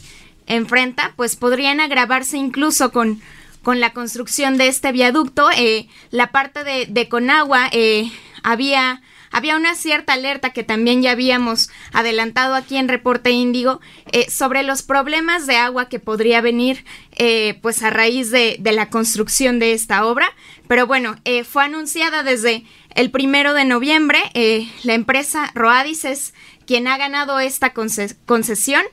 enfrenta, pues podrían agravarse incluso con, con la construcción de este viaducto. Eh, la parte de, de Conagua eh, había, había una cierta alerta que también ya habíamos adelantado aquí en Reporte Índigo eh, sobre los problemas de agua que podría venir pues a raíz de, de, la construcción de esta obra. Pero bueno, fue anunciada desde el primero de noviembre. la empresa Roadis es quien ha ganado esta concesión.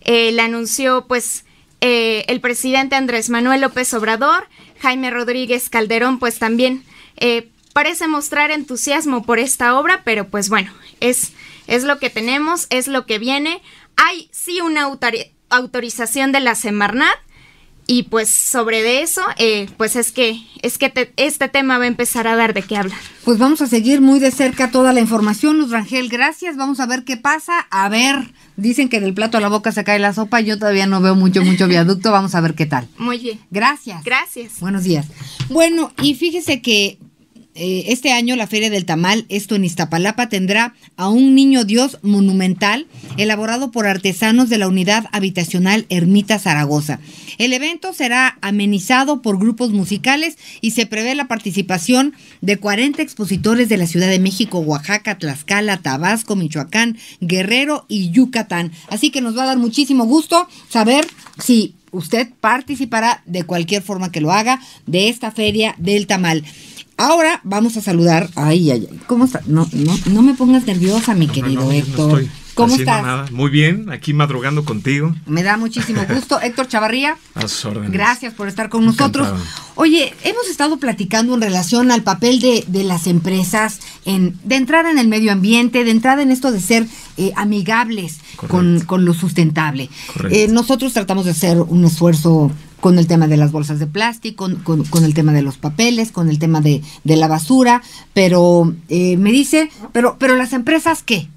Eh, le anunció pues eh, el presidente Andrés Manuel López Obrador, Jaime Rodríguez Calderón pues también eh, parece mostrar entusiasmo por esta obra, pero pues bueno, es, es lo que tenemos, es lo que viene. Hay sí una autorización de la Semarnat, y pues sobre de eso, eh, pues es que, es que este tema va a empezar a dar de qué hablar. Pues vamos a seguir muy de cerca toda la información, Luz Rangel, gracias, vamos a ver qué pasa, a ver, dicen que del plato a la boca se cae la sopa, yo todavía no veo mucho, mucho viaducto, vamos a ver qué tal. Muy bien. Gracias. Gracias. Buenos días. Bueno, y fíjese que eh, este año la Feria del Tamal, esto en Iztapalapa, tendrá a un niño Dios monumental elaborado por artesanos de la unidad habitacional Ermita Zaragoza. El evento será amenizado por grupos musicales y se prevé la participación de 40 expositores de la Ciudad de México, Oaxaca, Tlaxcala, Tabasco, Michoacán, Guerrero y Yucatán. Así que nos va a dar muchísimo gusto saber si usted participará de cualquier forma que lo haga de esta feria del tamal. Ahora vamos a saludar. Ay, ay, ay. ¿Cómo está? No, no, no me pongas nerviosa, mi querido Héctor. ¿Cómo estás? Muy bien, aquí madrugando contigo. Me da muchísimo [LAUGHS] gusto. Héctor Chavarría. A sus órdenes. Gracias por estar con nosotros. Oye, hemos estado platicando en relación al papel de, de, las empresas, en, de entrar en el medio ambiente, de entrar en esto de ser eh, amigables con, con, lo sustentable. Eh, nosotros tratamos de hacer un esfuerzo con el tema de las bolsas de plástico, con, con, el tema de los papeles, con el tema de, de la basura, pero eh, me dice, pero, pero las empresas, ¿qué?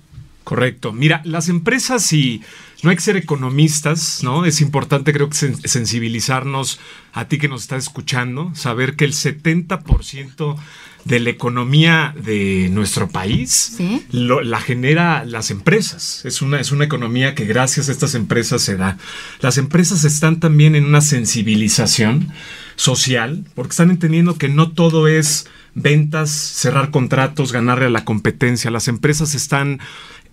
Correcto. Mira, las empresas y no hay que ser economistas, ¿no? Es importante creo que sensibilizarnos a ti que nos estás escuchando, saber que el 70% de la economía de nuestro país la genera las empresas. Es una, es una economía que gracias a estas empresas se da. Las empresas están también en una sensibilización social porque están entendiendo que no todo es ventas, cerrar contratos, ganarle a la competencia. Las empresas están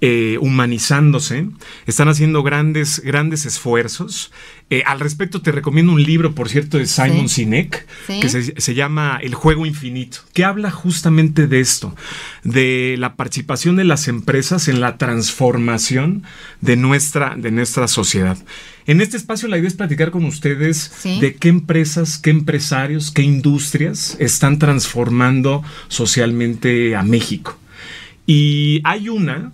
eh, humanizándose, están haciendo grandes, grandes esfuerzos. Eh, al respecto te recomiendo un libro, por cierto, de Simon Sinek, que se, llama El juego infinito, que habla justamente de esto, de la participación de las empresas en la transformación de nuestra, de nuestra sociedad. En este espacio la idea es platicar con ustedes de qué empresas, qué empresarios, qué industrias están transformando socialmente a México. Y hay una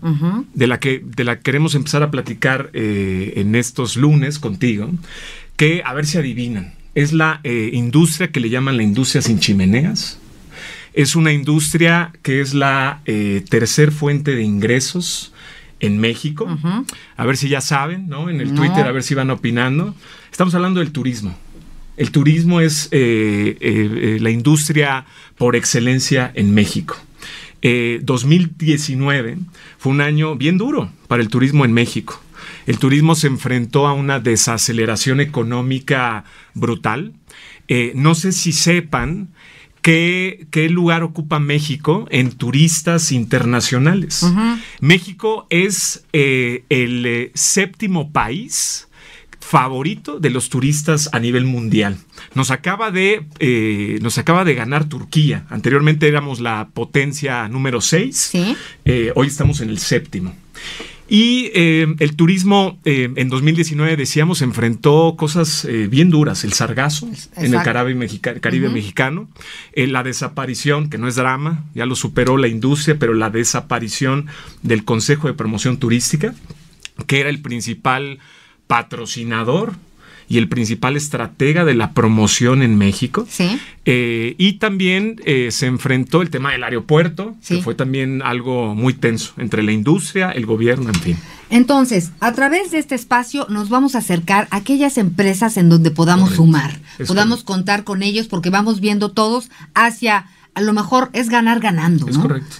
de, la que, de la queremos empezar a platicar eh, en estos lunes contigo, que a ver si adivinan. Es la eh, industria que le llaman la industria sin chimeneas. Es una industria que es la eh, tercer fuente de ingresos en México. A ver si ya saben, ¿no? En el Twitter, a ver si van opinando. Estamos hablando del turismo. El turismo es la industria por excelencia en México. 2019 eh, fue un año bien duro para el turismo en México. El turismo se enfrentó a una desaceleración económica brutal. Eh, no sé si sepan qué, qué, lugar ocupa México en turistas internacionales. México es eh, el séptimo país favorito de los turistas a nivel mundial. Nos acaba de, eh, nos acaba de ganar Turquía. Anteriormente éramos la potencia número 6. Eh, hoy estamos en el séptimo. Y eh, el turismo eh, en 2019, decíamos, enfrentó cosas eh, bien duras. El sargazo en el Caribe, mexicano, la desaparición, que no es drama, ya lo superó la industria, pero la desaparición del Consejo de Promoción Turística, que era el principal patrocinador y el principal estratega de la promoción en México. Sí. Eh, y también eh, se enfrentó el tema del aeropuerto, que fue también algo muy tenso entre la industria, el gobierno, en fin. Entonces, a través de este espacio nos vamos a acercar a aquellas empresas en donde podamos sumar, podamos contar con ellos, porque vamos viendo todos hacia, a lo mejor es ganar ganando, Es correcto.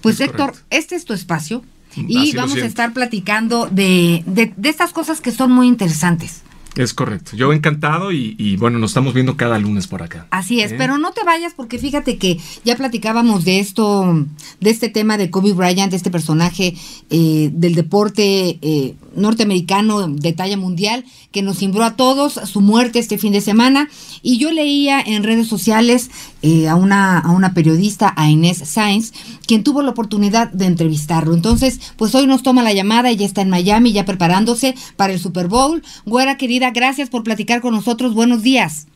Pues Héctor, este es tu espacio y vamos a estar platicando de, de, de estas cosas que son muy interesantes. Es correcto. Yo encantado y, bueno, nos estamos viendo cada lunes por acá. Así es, ¿Eh? pero no te vayas porque fíjate que ya platicábamos de esto, de este tema de Kobe Bryant, de este personaje eh, del deporte eh, norteamericano de talla mundial que nos cimbró a todos su muerte este fin de semana. Y yo leía en redes sociales a, una, a una periodista, a Inés Sainz, quien tuvo la oportunidad de entrevistarlo. Entonces, pues hoy nos toma la llamada, ella está en Miami ya preparándose para el Super Bowl. Güera querida gracias por platicar con nosotros. Buenos días.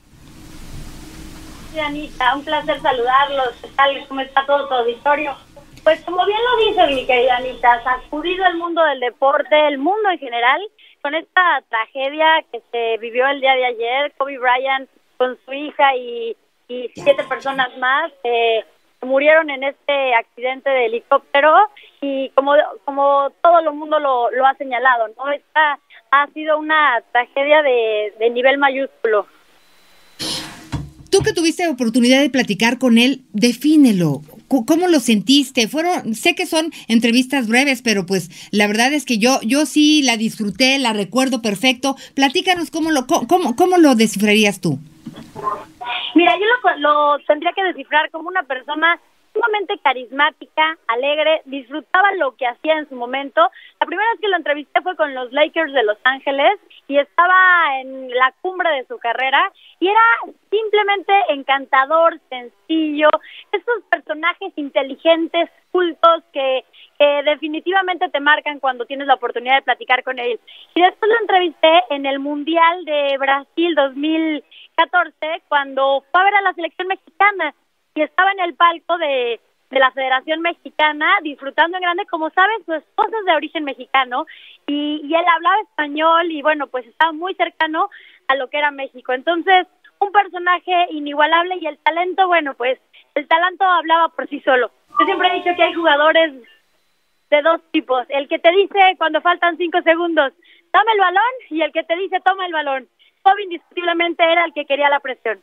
Anita, un placer saludarlos. tal? ¿Cómo está todo tu auditorio? Pues como bien lo dice mi querida Anita, sacudido el mundo del deporte, el mundo en general, con esta tragedia que se vivió el día de ayer, Kobe Bryant con su hija y, siete personas más eh, murieron en este accidente de helicóptero y como como todo el mundo lo, lo ha señalado, ¿no? Esta ha sido una tragedia de, nivel mayúsculo. Tú que tuviste oportunidad de platicar con él, defínelo. ¿Cómo lo sentiste? Fueron, sé que son entrevistas breves, pero pues la verdad es que yo, yo sí la disfruté, la recuerdo perfecto. Platícanos cómo lo, cómo, cómo lo descifrarías tú. Mira, yo lo, lo tendría que descifrar como una persona sumamente carismática, alegre, disfrutaba lo que hacía en su momento. La primera vez que lo entrevisté fue con los Lakers de Los Ángeles y estaba en la cumbre de su carrera y era simplemente encantador, sencillo, esos personajes inteligentes, cultos que, definitivamente te marcan cuando tienes la oportunidad de platicar con él. Y después lo entrevisté en el Mundial de Brasil 2014 cuando fue a ver a la selección mexicana y estaba en el palco de, de la Federación Mexicana disfrutando en grande, como saben, su esposa es de origen mexicano y, y él hablaba español y bueno, pues estaba muy cercano a lo que era México. Entonces, un personaje inigualable y el talento, bueno, pues el talento hablaba por sí solo. Yo siempre he dicho que hay jugadores de dos tipos, el que te dice cuando faltan cinco segundos, toma el balón y el que te dice toma el balón. Bob indiscutiblemente era el que quería la presión.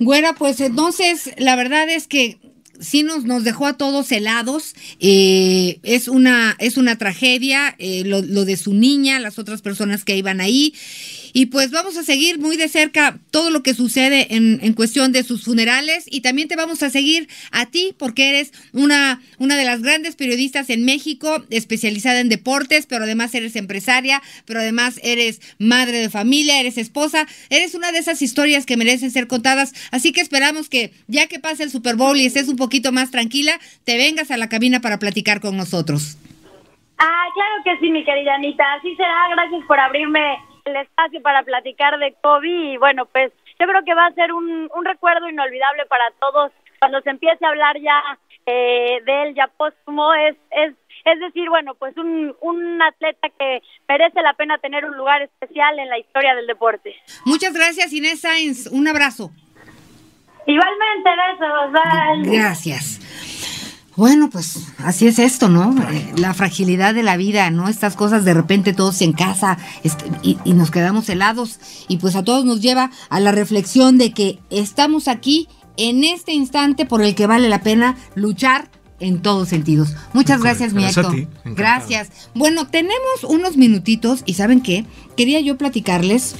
Güera, pues entonces la verdad es que sí nos, nos dejó a todos helados. Eh, es, una, es una tragedia eh, lo, lo, de su niña, las otras personas que iban ahí. Y pues vamos a seguir muy de cerca todo lo que sucede en, en, cuestión de sus funerales y también te vamos a seguir a ti porque eres una, una de las grandes periodistas en México, especializada en deportes, pero además eres empresaria, pero además eres madre de familia, eres esposa, eres una de esas historias que merecen ser contadas. Así que esperamos que ya que pase el Super Bowl y estés un poquito más tranquila, te vengas a la cabina para platicar con nosotros. Ah, claro que sí, mi querida Anita. Así será. Gracias por abrirme el espacio para platicar de Kobe y bueno, pues yo creo que va a ser un, un recuerdo inolvidable para todos cuando se empiece a hablar ya eh, de él ya póstumo, es, es, es decir, bueno, pues un, un atleta que merece la pena tener un lugar especial en la historia del deporte. Muchas gracias Inés Sainz, un abrazo. Igualmente, besos. Gracias. Bueno, pues así es esto, ¿no? Eh, la fragilidad de la vida, ¿no? Estas cosas de repente todos en casa este, y, y, nos quedamos helados y pues a todos nos lleva a la reflexión de que estamos aquí en este instante por el que vale la pena luchar en todos sentidos. Muchas gracias, mi Héctor. Gracias. Bueno, tenemos unos minutitos y ¿saben qué? Quería yo platicarles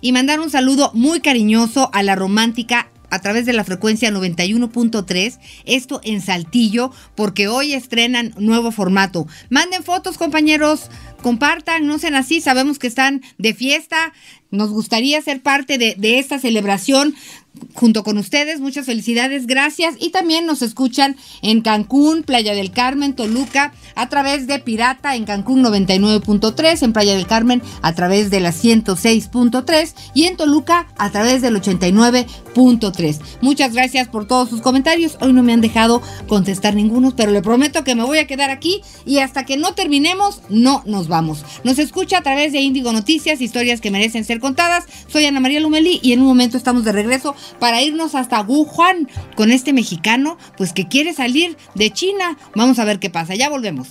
y mandar un saludo muy cariñoso a la romántica a través de la frecuencia 91.3, esto en Saltillo, porque hoy estrenan nuevo formato. Manden fotos, compañeros, compartan, no sean así, sabemos que están de fiesta, nos gustaría ser parte de, de esta celebración junto con ustedes. Muchas felicidades, gracias. Y también nos escuchan en Cancún, Playa del Carmen, Toluca, a través de Pirata en Cancún 99.3, en Playa del Carmen a través de la 106.3 y en Toluca a través del 89.3. Muchas gracias por todos sus comentarios. Hoy no me han dejado contestar ninguno, pero le prometo que me voy a quedar aquí y hasta que no terminemos, no nos vamos. Nos escucha a través de Índigo Noticias, historias que merecen ser contadas. Soy Ana María Lumelí y en un momento estamos de regreso para irnos hasta Wuhan con este mexicano, pues que quiere salir de China. Vamos a ver qué pasa, ya volvemos.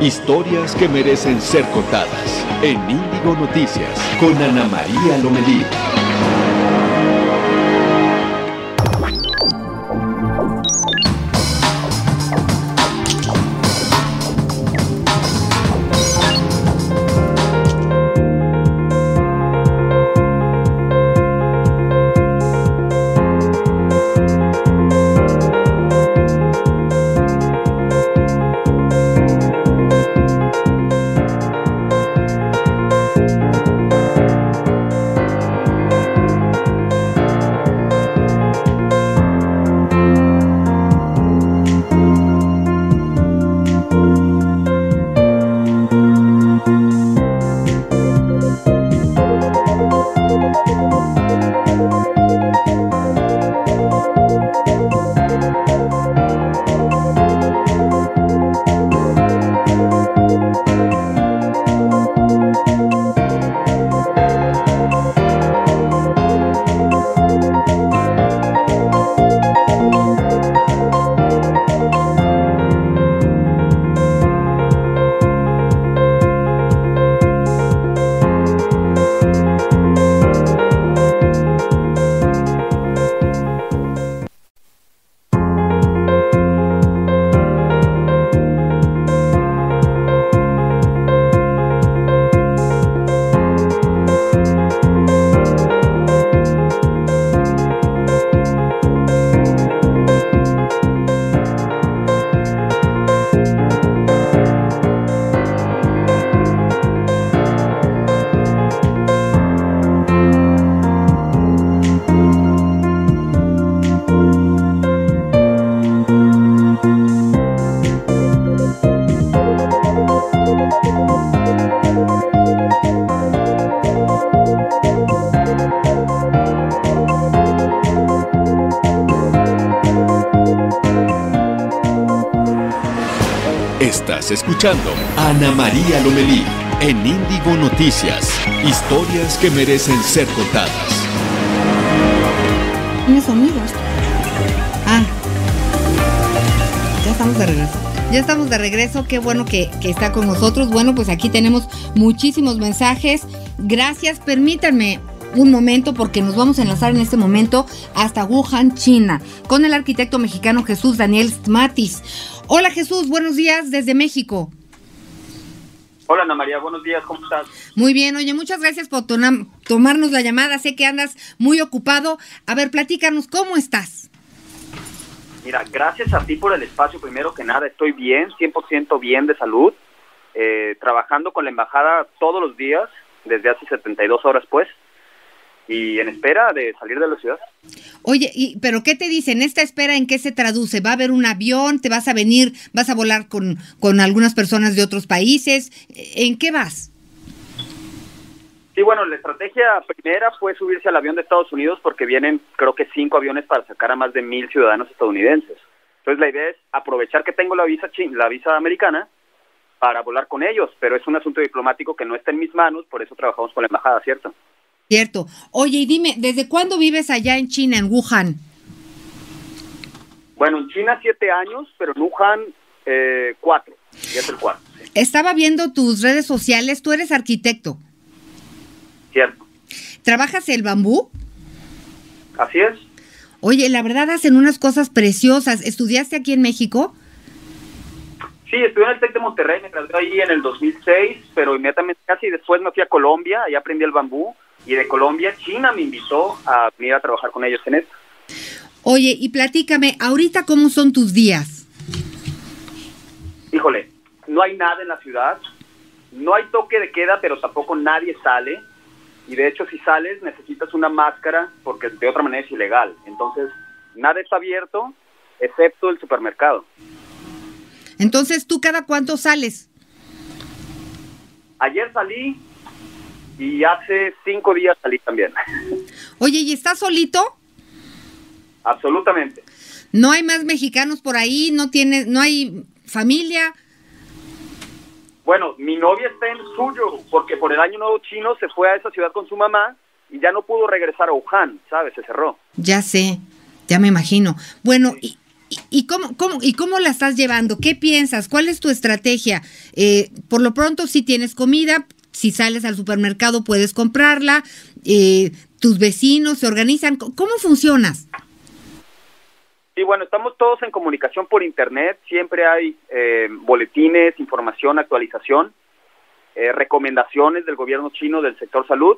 Historias que merecen ser contadas en Índigo Noticias con Ana María Lomelí. Escuchando Ana María Lomelí en Índigo Noticias. Historias que merecen ser contadas. ¿Tiene sonidos? Ah. Ya estamos de regreso. Ya estamos de regreso, qué bueno que, que, está con nosotros. Bueno, pues aquí tenemos muchísimos mensajes. Gracias, permítanme un momento porque nos vamos a enlazar en este momento hasta Wuhan, China, con el arquitecto mexicano Jesús Daniel Stmatis. Hola Jesús, buenos días desde México. Hola Ana María, buenos días, ¿cómo estás? Muy bien, oye, muchas gracias por tomarnos la llamada, sé que andas muy ocupado. A ver, platícanos, ¿cómo estás? Mira, gracias a ti por el espacio, primero que nada, estoy bien, 100% bien de salud, eh, trabajando con la embajada todos los días, desde hace 72 horas pues, y en espera de salir de la ciudad. Oye, y, pero ¿qué te dicen? ¿Esta espera en qué se traduce? ¿Va a haber un avión? ¿Te vas a venir? ¿Vas a volar con, con algunas personas de otros países? ¿En qué vas? Sí, bueno, la estrategia primera fue subirse al avión de Estados Unidos porque vienen, creo que cinco aviones para sacar a más de mil ciudadanos estadounidenses. Entonces la idea es aprovechar que tengo la visa la visa americana para volar con ellos, pero es un asunto diplomático que no está en mis manos, por eso trabajamos con la embajada, ¿cierto? Cierto. Oye, y dime, ¿desde cuándo vives allá en China, en Wuhan? Bueno, en China siete años, pero en Wuhan eh, cuatro. Ya es el cuarto. Estaba viendo tus redes sociales, tú eres arquitecto. Cierto. ¿Trabajas el bambú? Así es. Oye, la verdad hacen unas cosas preciosas. ¿Estudiaste aquí en México? Sí, estudié en el TEC de Monterrey, me gradué ahí en el 2006, pero inmediatamente casi después me fui a Colombia, ahí aprendí el bambú y de Colombia, China me invitó a venir a trabajar con ellos en esto. Oye, y platícame, ahorita cómo son tus días. Híjole, no hay nada en la ciudad, no hay toque de queda, pero tampoco nadie sale. Y de hecho, si sales, necesitas una máscara porque de otra manera es ilegal. Entonces, nada está abierto excepto el supermercado. Entonces, ¿tú cada cuánto sales? Ayer salí y hace cinco días salí también. Oye, ¿y estás solito? Absolutamente. ¿No hay más mexicanos por ahí? ¿No tienes, no hay familia? Bueno, mi novia está en suyo, porque por el año nuevo chino se fue a esa ciudad con su mamá y ya no pudo regresar a Wuhan, ¿sabes? Se cerró. Ya sé, ya me imagino. Bueno, y, y, cómo, cómo, ¿y cómo la estás llevando? ¿Qué piensas? ¿Cuál es tu estrategia? Eh, por lo pronto, si tienes comida, si sales al supermercado puedes comprarla, eh, tus vecinos se organizan. ¿Cómo funcionas? Sí, bueno, estamos todos en comunicación por Internet, siempre hay eh, boletines, información, actualización, eh, recomendaciones del gobierno chino del sector salud.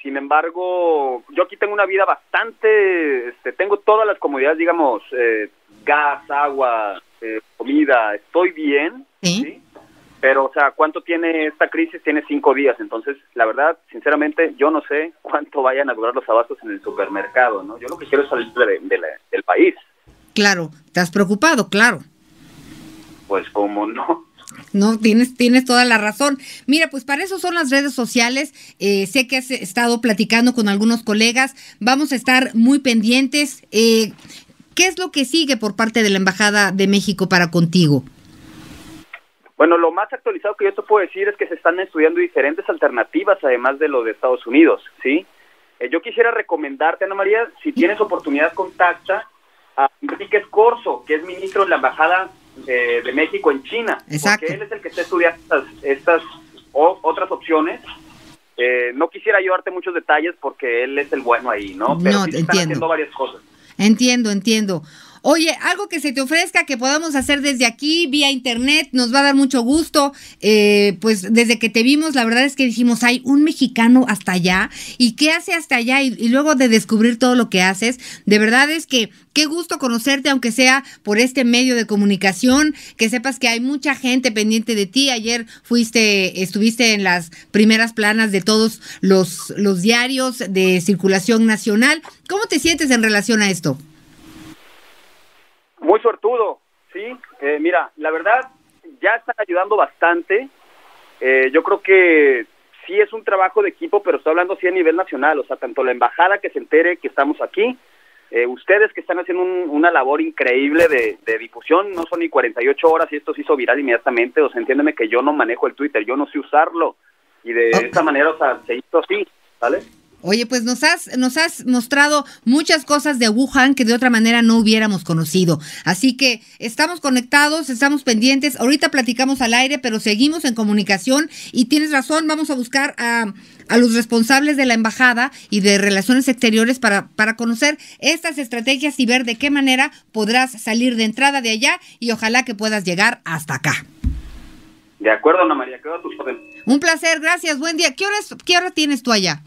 Sin embargo, yo aquí tengo una vida bastante, este, tengo todas las comodidades, digamos, eh, gas, agua, comida, estoy bien, ¿Sí? Pero, o sea, ¿cuánto tiene esta crisis? Tiene cinco días. Entonces, la verdad, sinceramente, yo no sé cuánto vayan a durar los abastos en el supermercado, ¿no? Yo lo que quiero es salir del país. Claro, estás preocupado, claro. Pues, ¿cómo no? No, tienes, tienes toda la razón. Mira, pues para eso son las redes sociales. Eh, sé que has estado platicando con algunos colegas. Vamos a estar muy pendientes. Eh, ¿Qué es lo que sigue por parte de la Embajada de México para contigo? Bueno, lo más actualizado que yo te puedo decir es que se están estudiando diferentes alternativas, además de lo de Estados Unidos, ¿sí? Eh, yo quisiera recomendarte, Ana María, si tienes oportunidad, contacta a Enrique Escorzo, que es ministro de la Embajada de, México en China. Exacto. Porque él es el que está estudiando estas, otras opciones. Eh, no quisiera ayudarte muchos detalles porque él es el bueno ahí, ¿no? Pero no, sí están haciendo varias cosas. Entiendo, entiendo. Oye, algo que se te ofrezca que podamos hacer desde aquí, vía internet, nos va a dar mucho gusto. Eh, pues desde que te vimos, la verdad es que dijimos, hay un mexicano hasta allá. ¿Y qué hace hasta allá? Y, luego de descubrir todo lo que haces, de verdad es que qué gusto conocerte, aunque sea por este medio de comunicación, que sepas que hay mucha gente pendiente de ti. Ayer fuiste, estuviste en las primeras planas de todos los, los diarios de circulación nacional. ¿Cómo te sientes en relación a esto? Muy suertudo, sí. Eh, mira, la verdad, ya están ayudando bastante. Eh, yo creo que sí es un trabajo de equipo, pero estoy hablando sí a nivel nacional, o sea, tanto la embajada que se entere que estamos aquí, eh, ustedes que están haciendo una labor increíble de, de, difusión, no son ni 48 horas y esto se hizo viral inmediatamente, o sea, entiéndeme que yo no manejo el Twitter, yo no sé usarlo, y de esta manera, o sea, se hizo así, ¿vale? Oye, pues nos has, nos has mostrado muchas cosas de Wuhan que de otra manera no hubiéramos conocido. Así que estamos conectados, estamos pendientes. Ahorita platicamos al aire, pero seguimos en comunicación y tienes razón, vamos a buscar a, a los responsables de la embajada y de relaciones exteriores para, para conocer estas estrategias y ver de qué manera podrás salir de entrada de allá y ojalá que puedas llegar hasta acá. De acuerdo, Ana María, quedo a tus órdenes. Un placer, gracias, buen día. ¿Qué hora, qué hora tienes tú allá?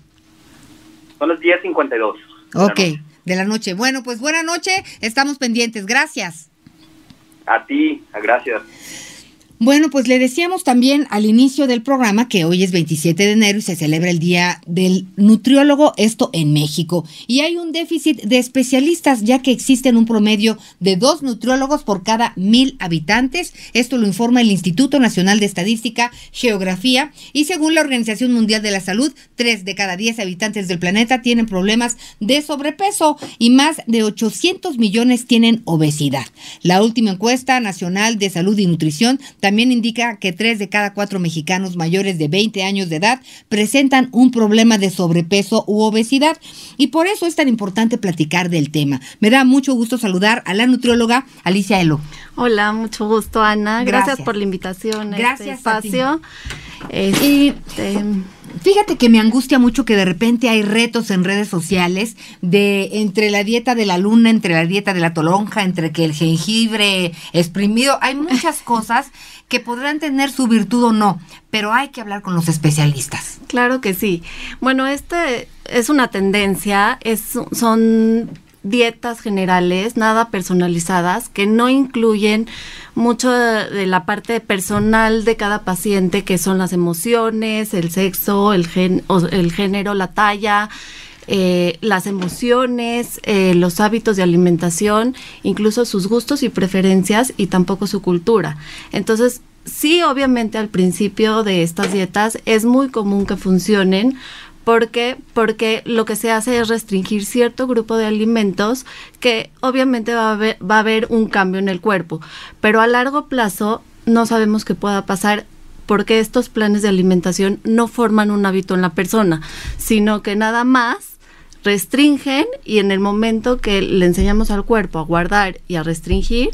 Son las 10.52. Ok, de la noche. Bueno, pues buena noche, estamos pendientes. Gracias. A ti, gracias. Bueno, pues le decíamos también al inicio del programa que hoy es 27 de enero y se celebra el Día del Nutriólogo, esto en México. Y hay un déficit de especialistas ya que existen un promedio de dos nutriólogos por cada mil habitantes. Esto lo informa el Instituto Nacional de Estadística, Geografía. Y según la Organización Mundial de la Salud, tres de cada diez habitantes del planeta tienen problemas de sobrepeso y más de 800 millones tienen obesidad. La última encuesta nacional de salud y nutrición también indica que tres de cada cuatro mexicanos mayores de 20 años de edad presentan un problema de sobrepeso u obesidad. Y por eso es tan importante platicar del tema. Me da mucho gusto saludar a la nutrióloga Alicia Elo. Hola, mucho gusto, Ana. Gracias, por la invitación a este Gracias espacio. Este, Fíjate que me angustia mucho que de repente hay retos en redes sociales de entre la dieta de la luna, entre la dieta de la tolonja, entre que el jengibre exprimido, hay muchas [LAUGHS] cosas que podrán tener su virtud o no, pero hay que hablar con los especialistas. Claro que sí. Bueno, este es una tendencia, es, son dietas generales, nada personalizadas, que no incluyen mucho de la parte personal de cada paciente, que son las emociones, el sexo, el, gen, el género, la talla, eh, las emociones, eh, los hábitos de alimentación, incluso sus gustos y preferencias y tampoco su cultura. Entonces, sí, obviamente al principio de estas dietas es muy común que funcionen. ¿Por qué? Porque lo que se hace es restringir cierto grupo de alimentos que obviamente va a, haber, va a haber un cambio en el cuerpo, pero a largo plazo no sabemos qué pueda pasar porque estos planes de alimentación no forman un hábito en la persona, sino que nada más restringen y en el momento que le enseñamos al cuerpo a guardar y a restringir,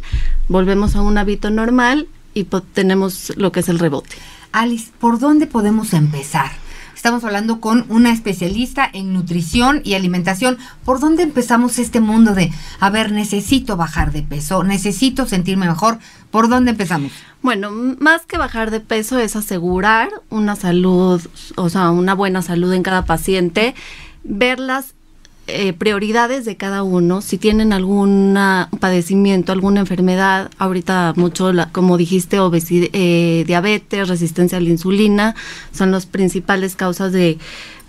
volvemos a un hábito normal y tenemos lo que es el rebote. Alice, ¿por dónde podemos empezar? Estamos hablando con una especialista en nutrición y alimentación. ¿Por dónde empezamos este mundo de, a ver, necesito bajar de peso, necesito sentirme mejor? ¿Por dónde empezamos? Bueno, más que bajar de peso es asegurar una salud, o sea, una buena salud en cada paciente, verlas eh, prioridades de cada uno, si tienen algún padecimiento, alguna enfermedad, ahorita mucho, como dijiste, obesidad, eh, diabetes, resistencia a la insulina, son las principales causas de,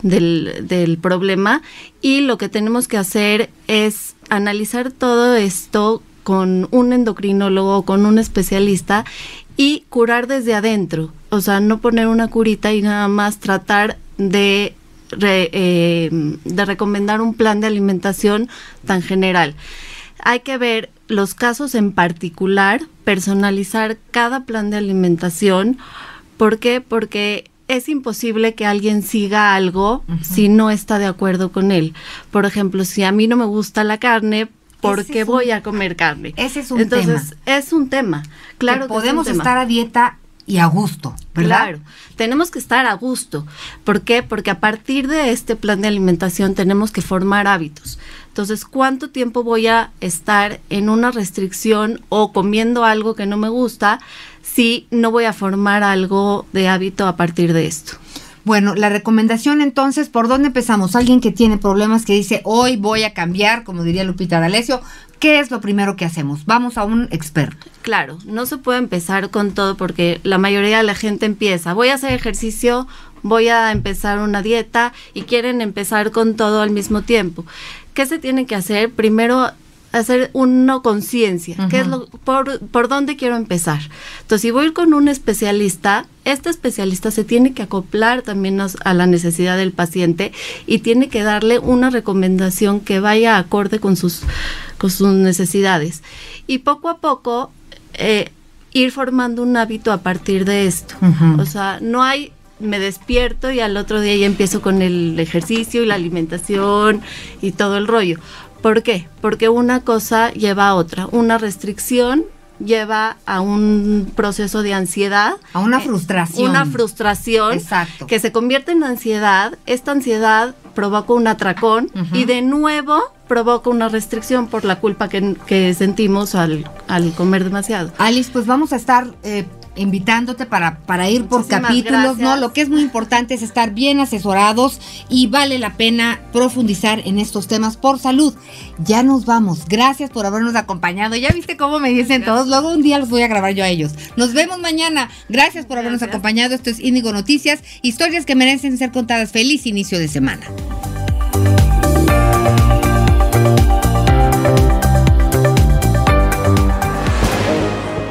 del, del problema. Y lo que tenemos que hacer es analizar todo esto con un endocrinólogo, con un especialista y curar desde adentro. O sea, no poner una curita y nada más tratar de eh, de recomendar un plan de alimentación tan general. Hay que ver los casos en particular, personalizar cada plan de alimentación. ¿Por qué? Porque es imposible que alguien siga algo si no está de acuerdo con él. Por ejemplo, si a mí no me gusta la carne, ¿por qué voy a comer carne? Ese es un Entonces, es un tema. Claro, que podemos estar a dieta y a gusto, Claro, tenemos que estar a gusto. ¿Por qué? Porque a partir de este plan de alimentación tenemos que formar hábitos. Entonces, ¿cuánto tiempo voy a estar en una restricción o comiendo algo que no me gusta si no voy a formar algo de hábito a partir de esto? Bueno, la recomendación entonces, ¿por dónde empezamos? Alguien que tiene problemas que dice, hoy voy a cambiar, como diría Lupita D'Alessio, ¿qué es lo primero que hacemos? Vamos a un experto. Claro, no se puede empezar con todo porque la mayoría de la gente empieza, voy a hacer ejercicio, voy a empezar una dieta y quieren empezar con todo al mismo tiempo. ¿Qué se tiene que hacer? Primero hacer una conciencia, qué es lo, por, por dónde quiero empezar. Entonces, si voy a ir con un especialista, este especialista se tiene que acoplar también a, la necesidad del paciente y tiene que darle una recomendación que vaya acorde con sus, con sus necesidades. Y poco a poco eh, ir formando un hábito a partir de esto. O sea, no hay me despierto y al otro día ya empiezo con el ejercicio y la alimentación y todo el rollo. ¿Por qué? Porque una cosa lleva a otra. Una restricción lleva a un proceso de ansiedad. A una frustración. Una frustración. Exacto. Que se convierte en ansiedad. Esta ansiedad provoca un atracón y de nuevo provoca una restricción por la culpa que, sentimos al, al, comer demasiado. Alice, pues vamos a estar eh, invitándote para, para ir por capítulos, ¿no? Lo que es muy importante es estar bien asesorados y vale la pena profundizar en estos temas por salud. Ya nos vamos. Gracias por habernos acompañado. Ya viste cómo me dicen todos. Luego un día los voy a grabar yo a ellos. Nos vemos mañana. Gracias por habernos acompañado. Esto es Índigo Noticias, historias que merecen ser contadas. Feliz inicio de semana.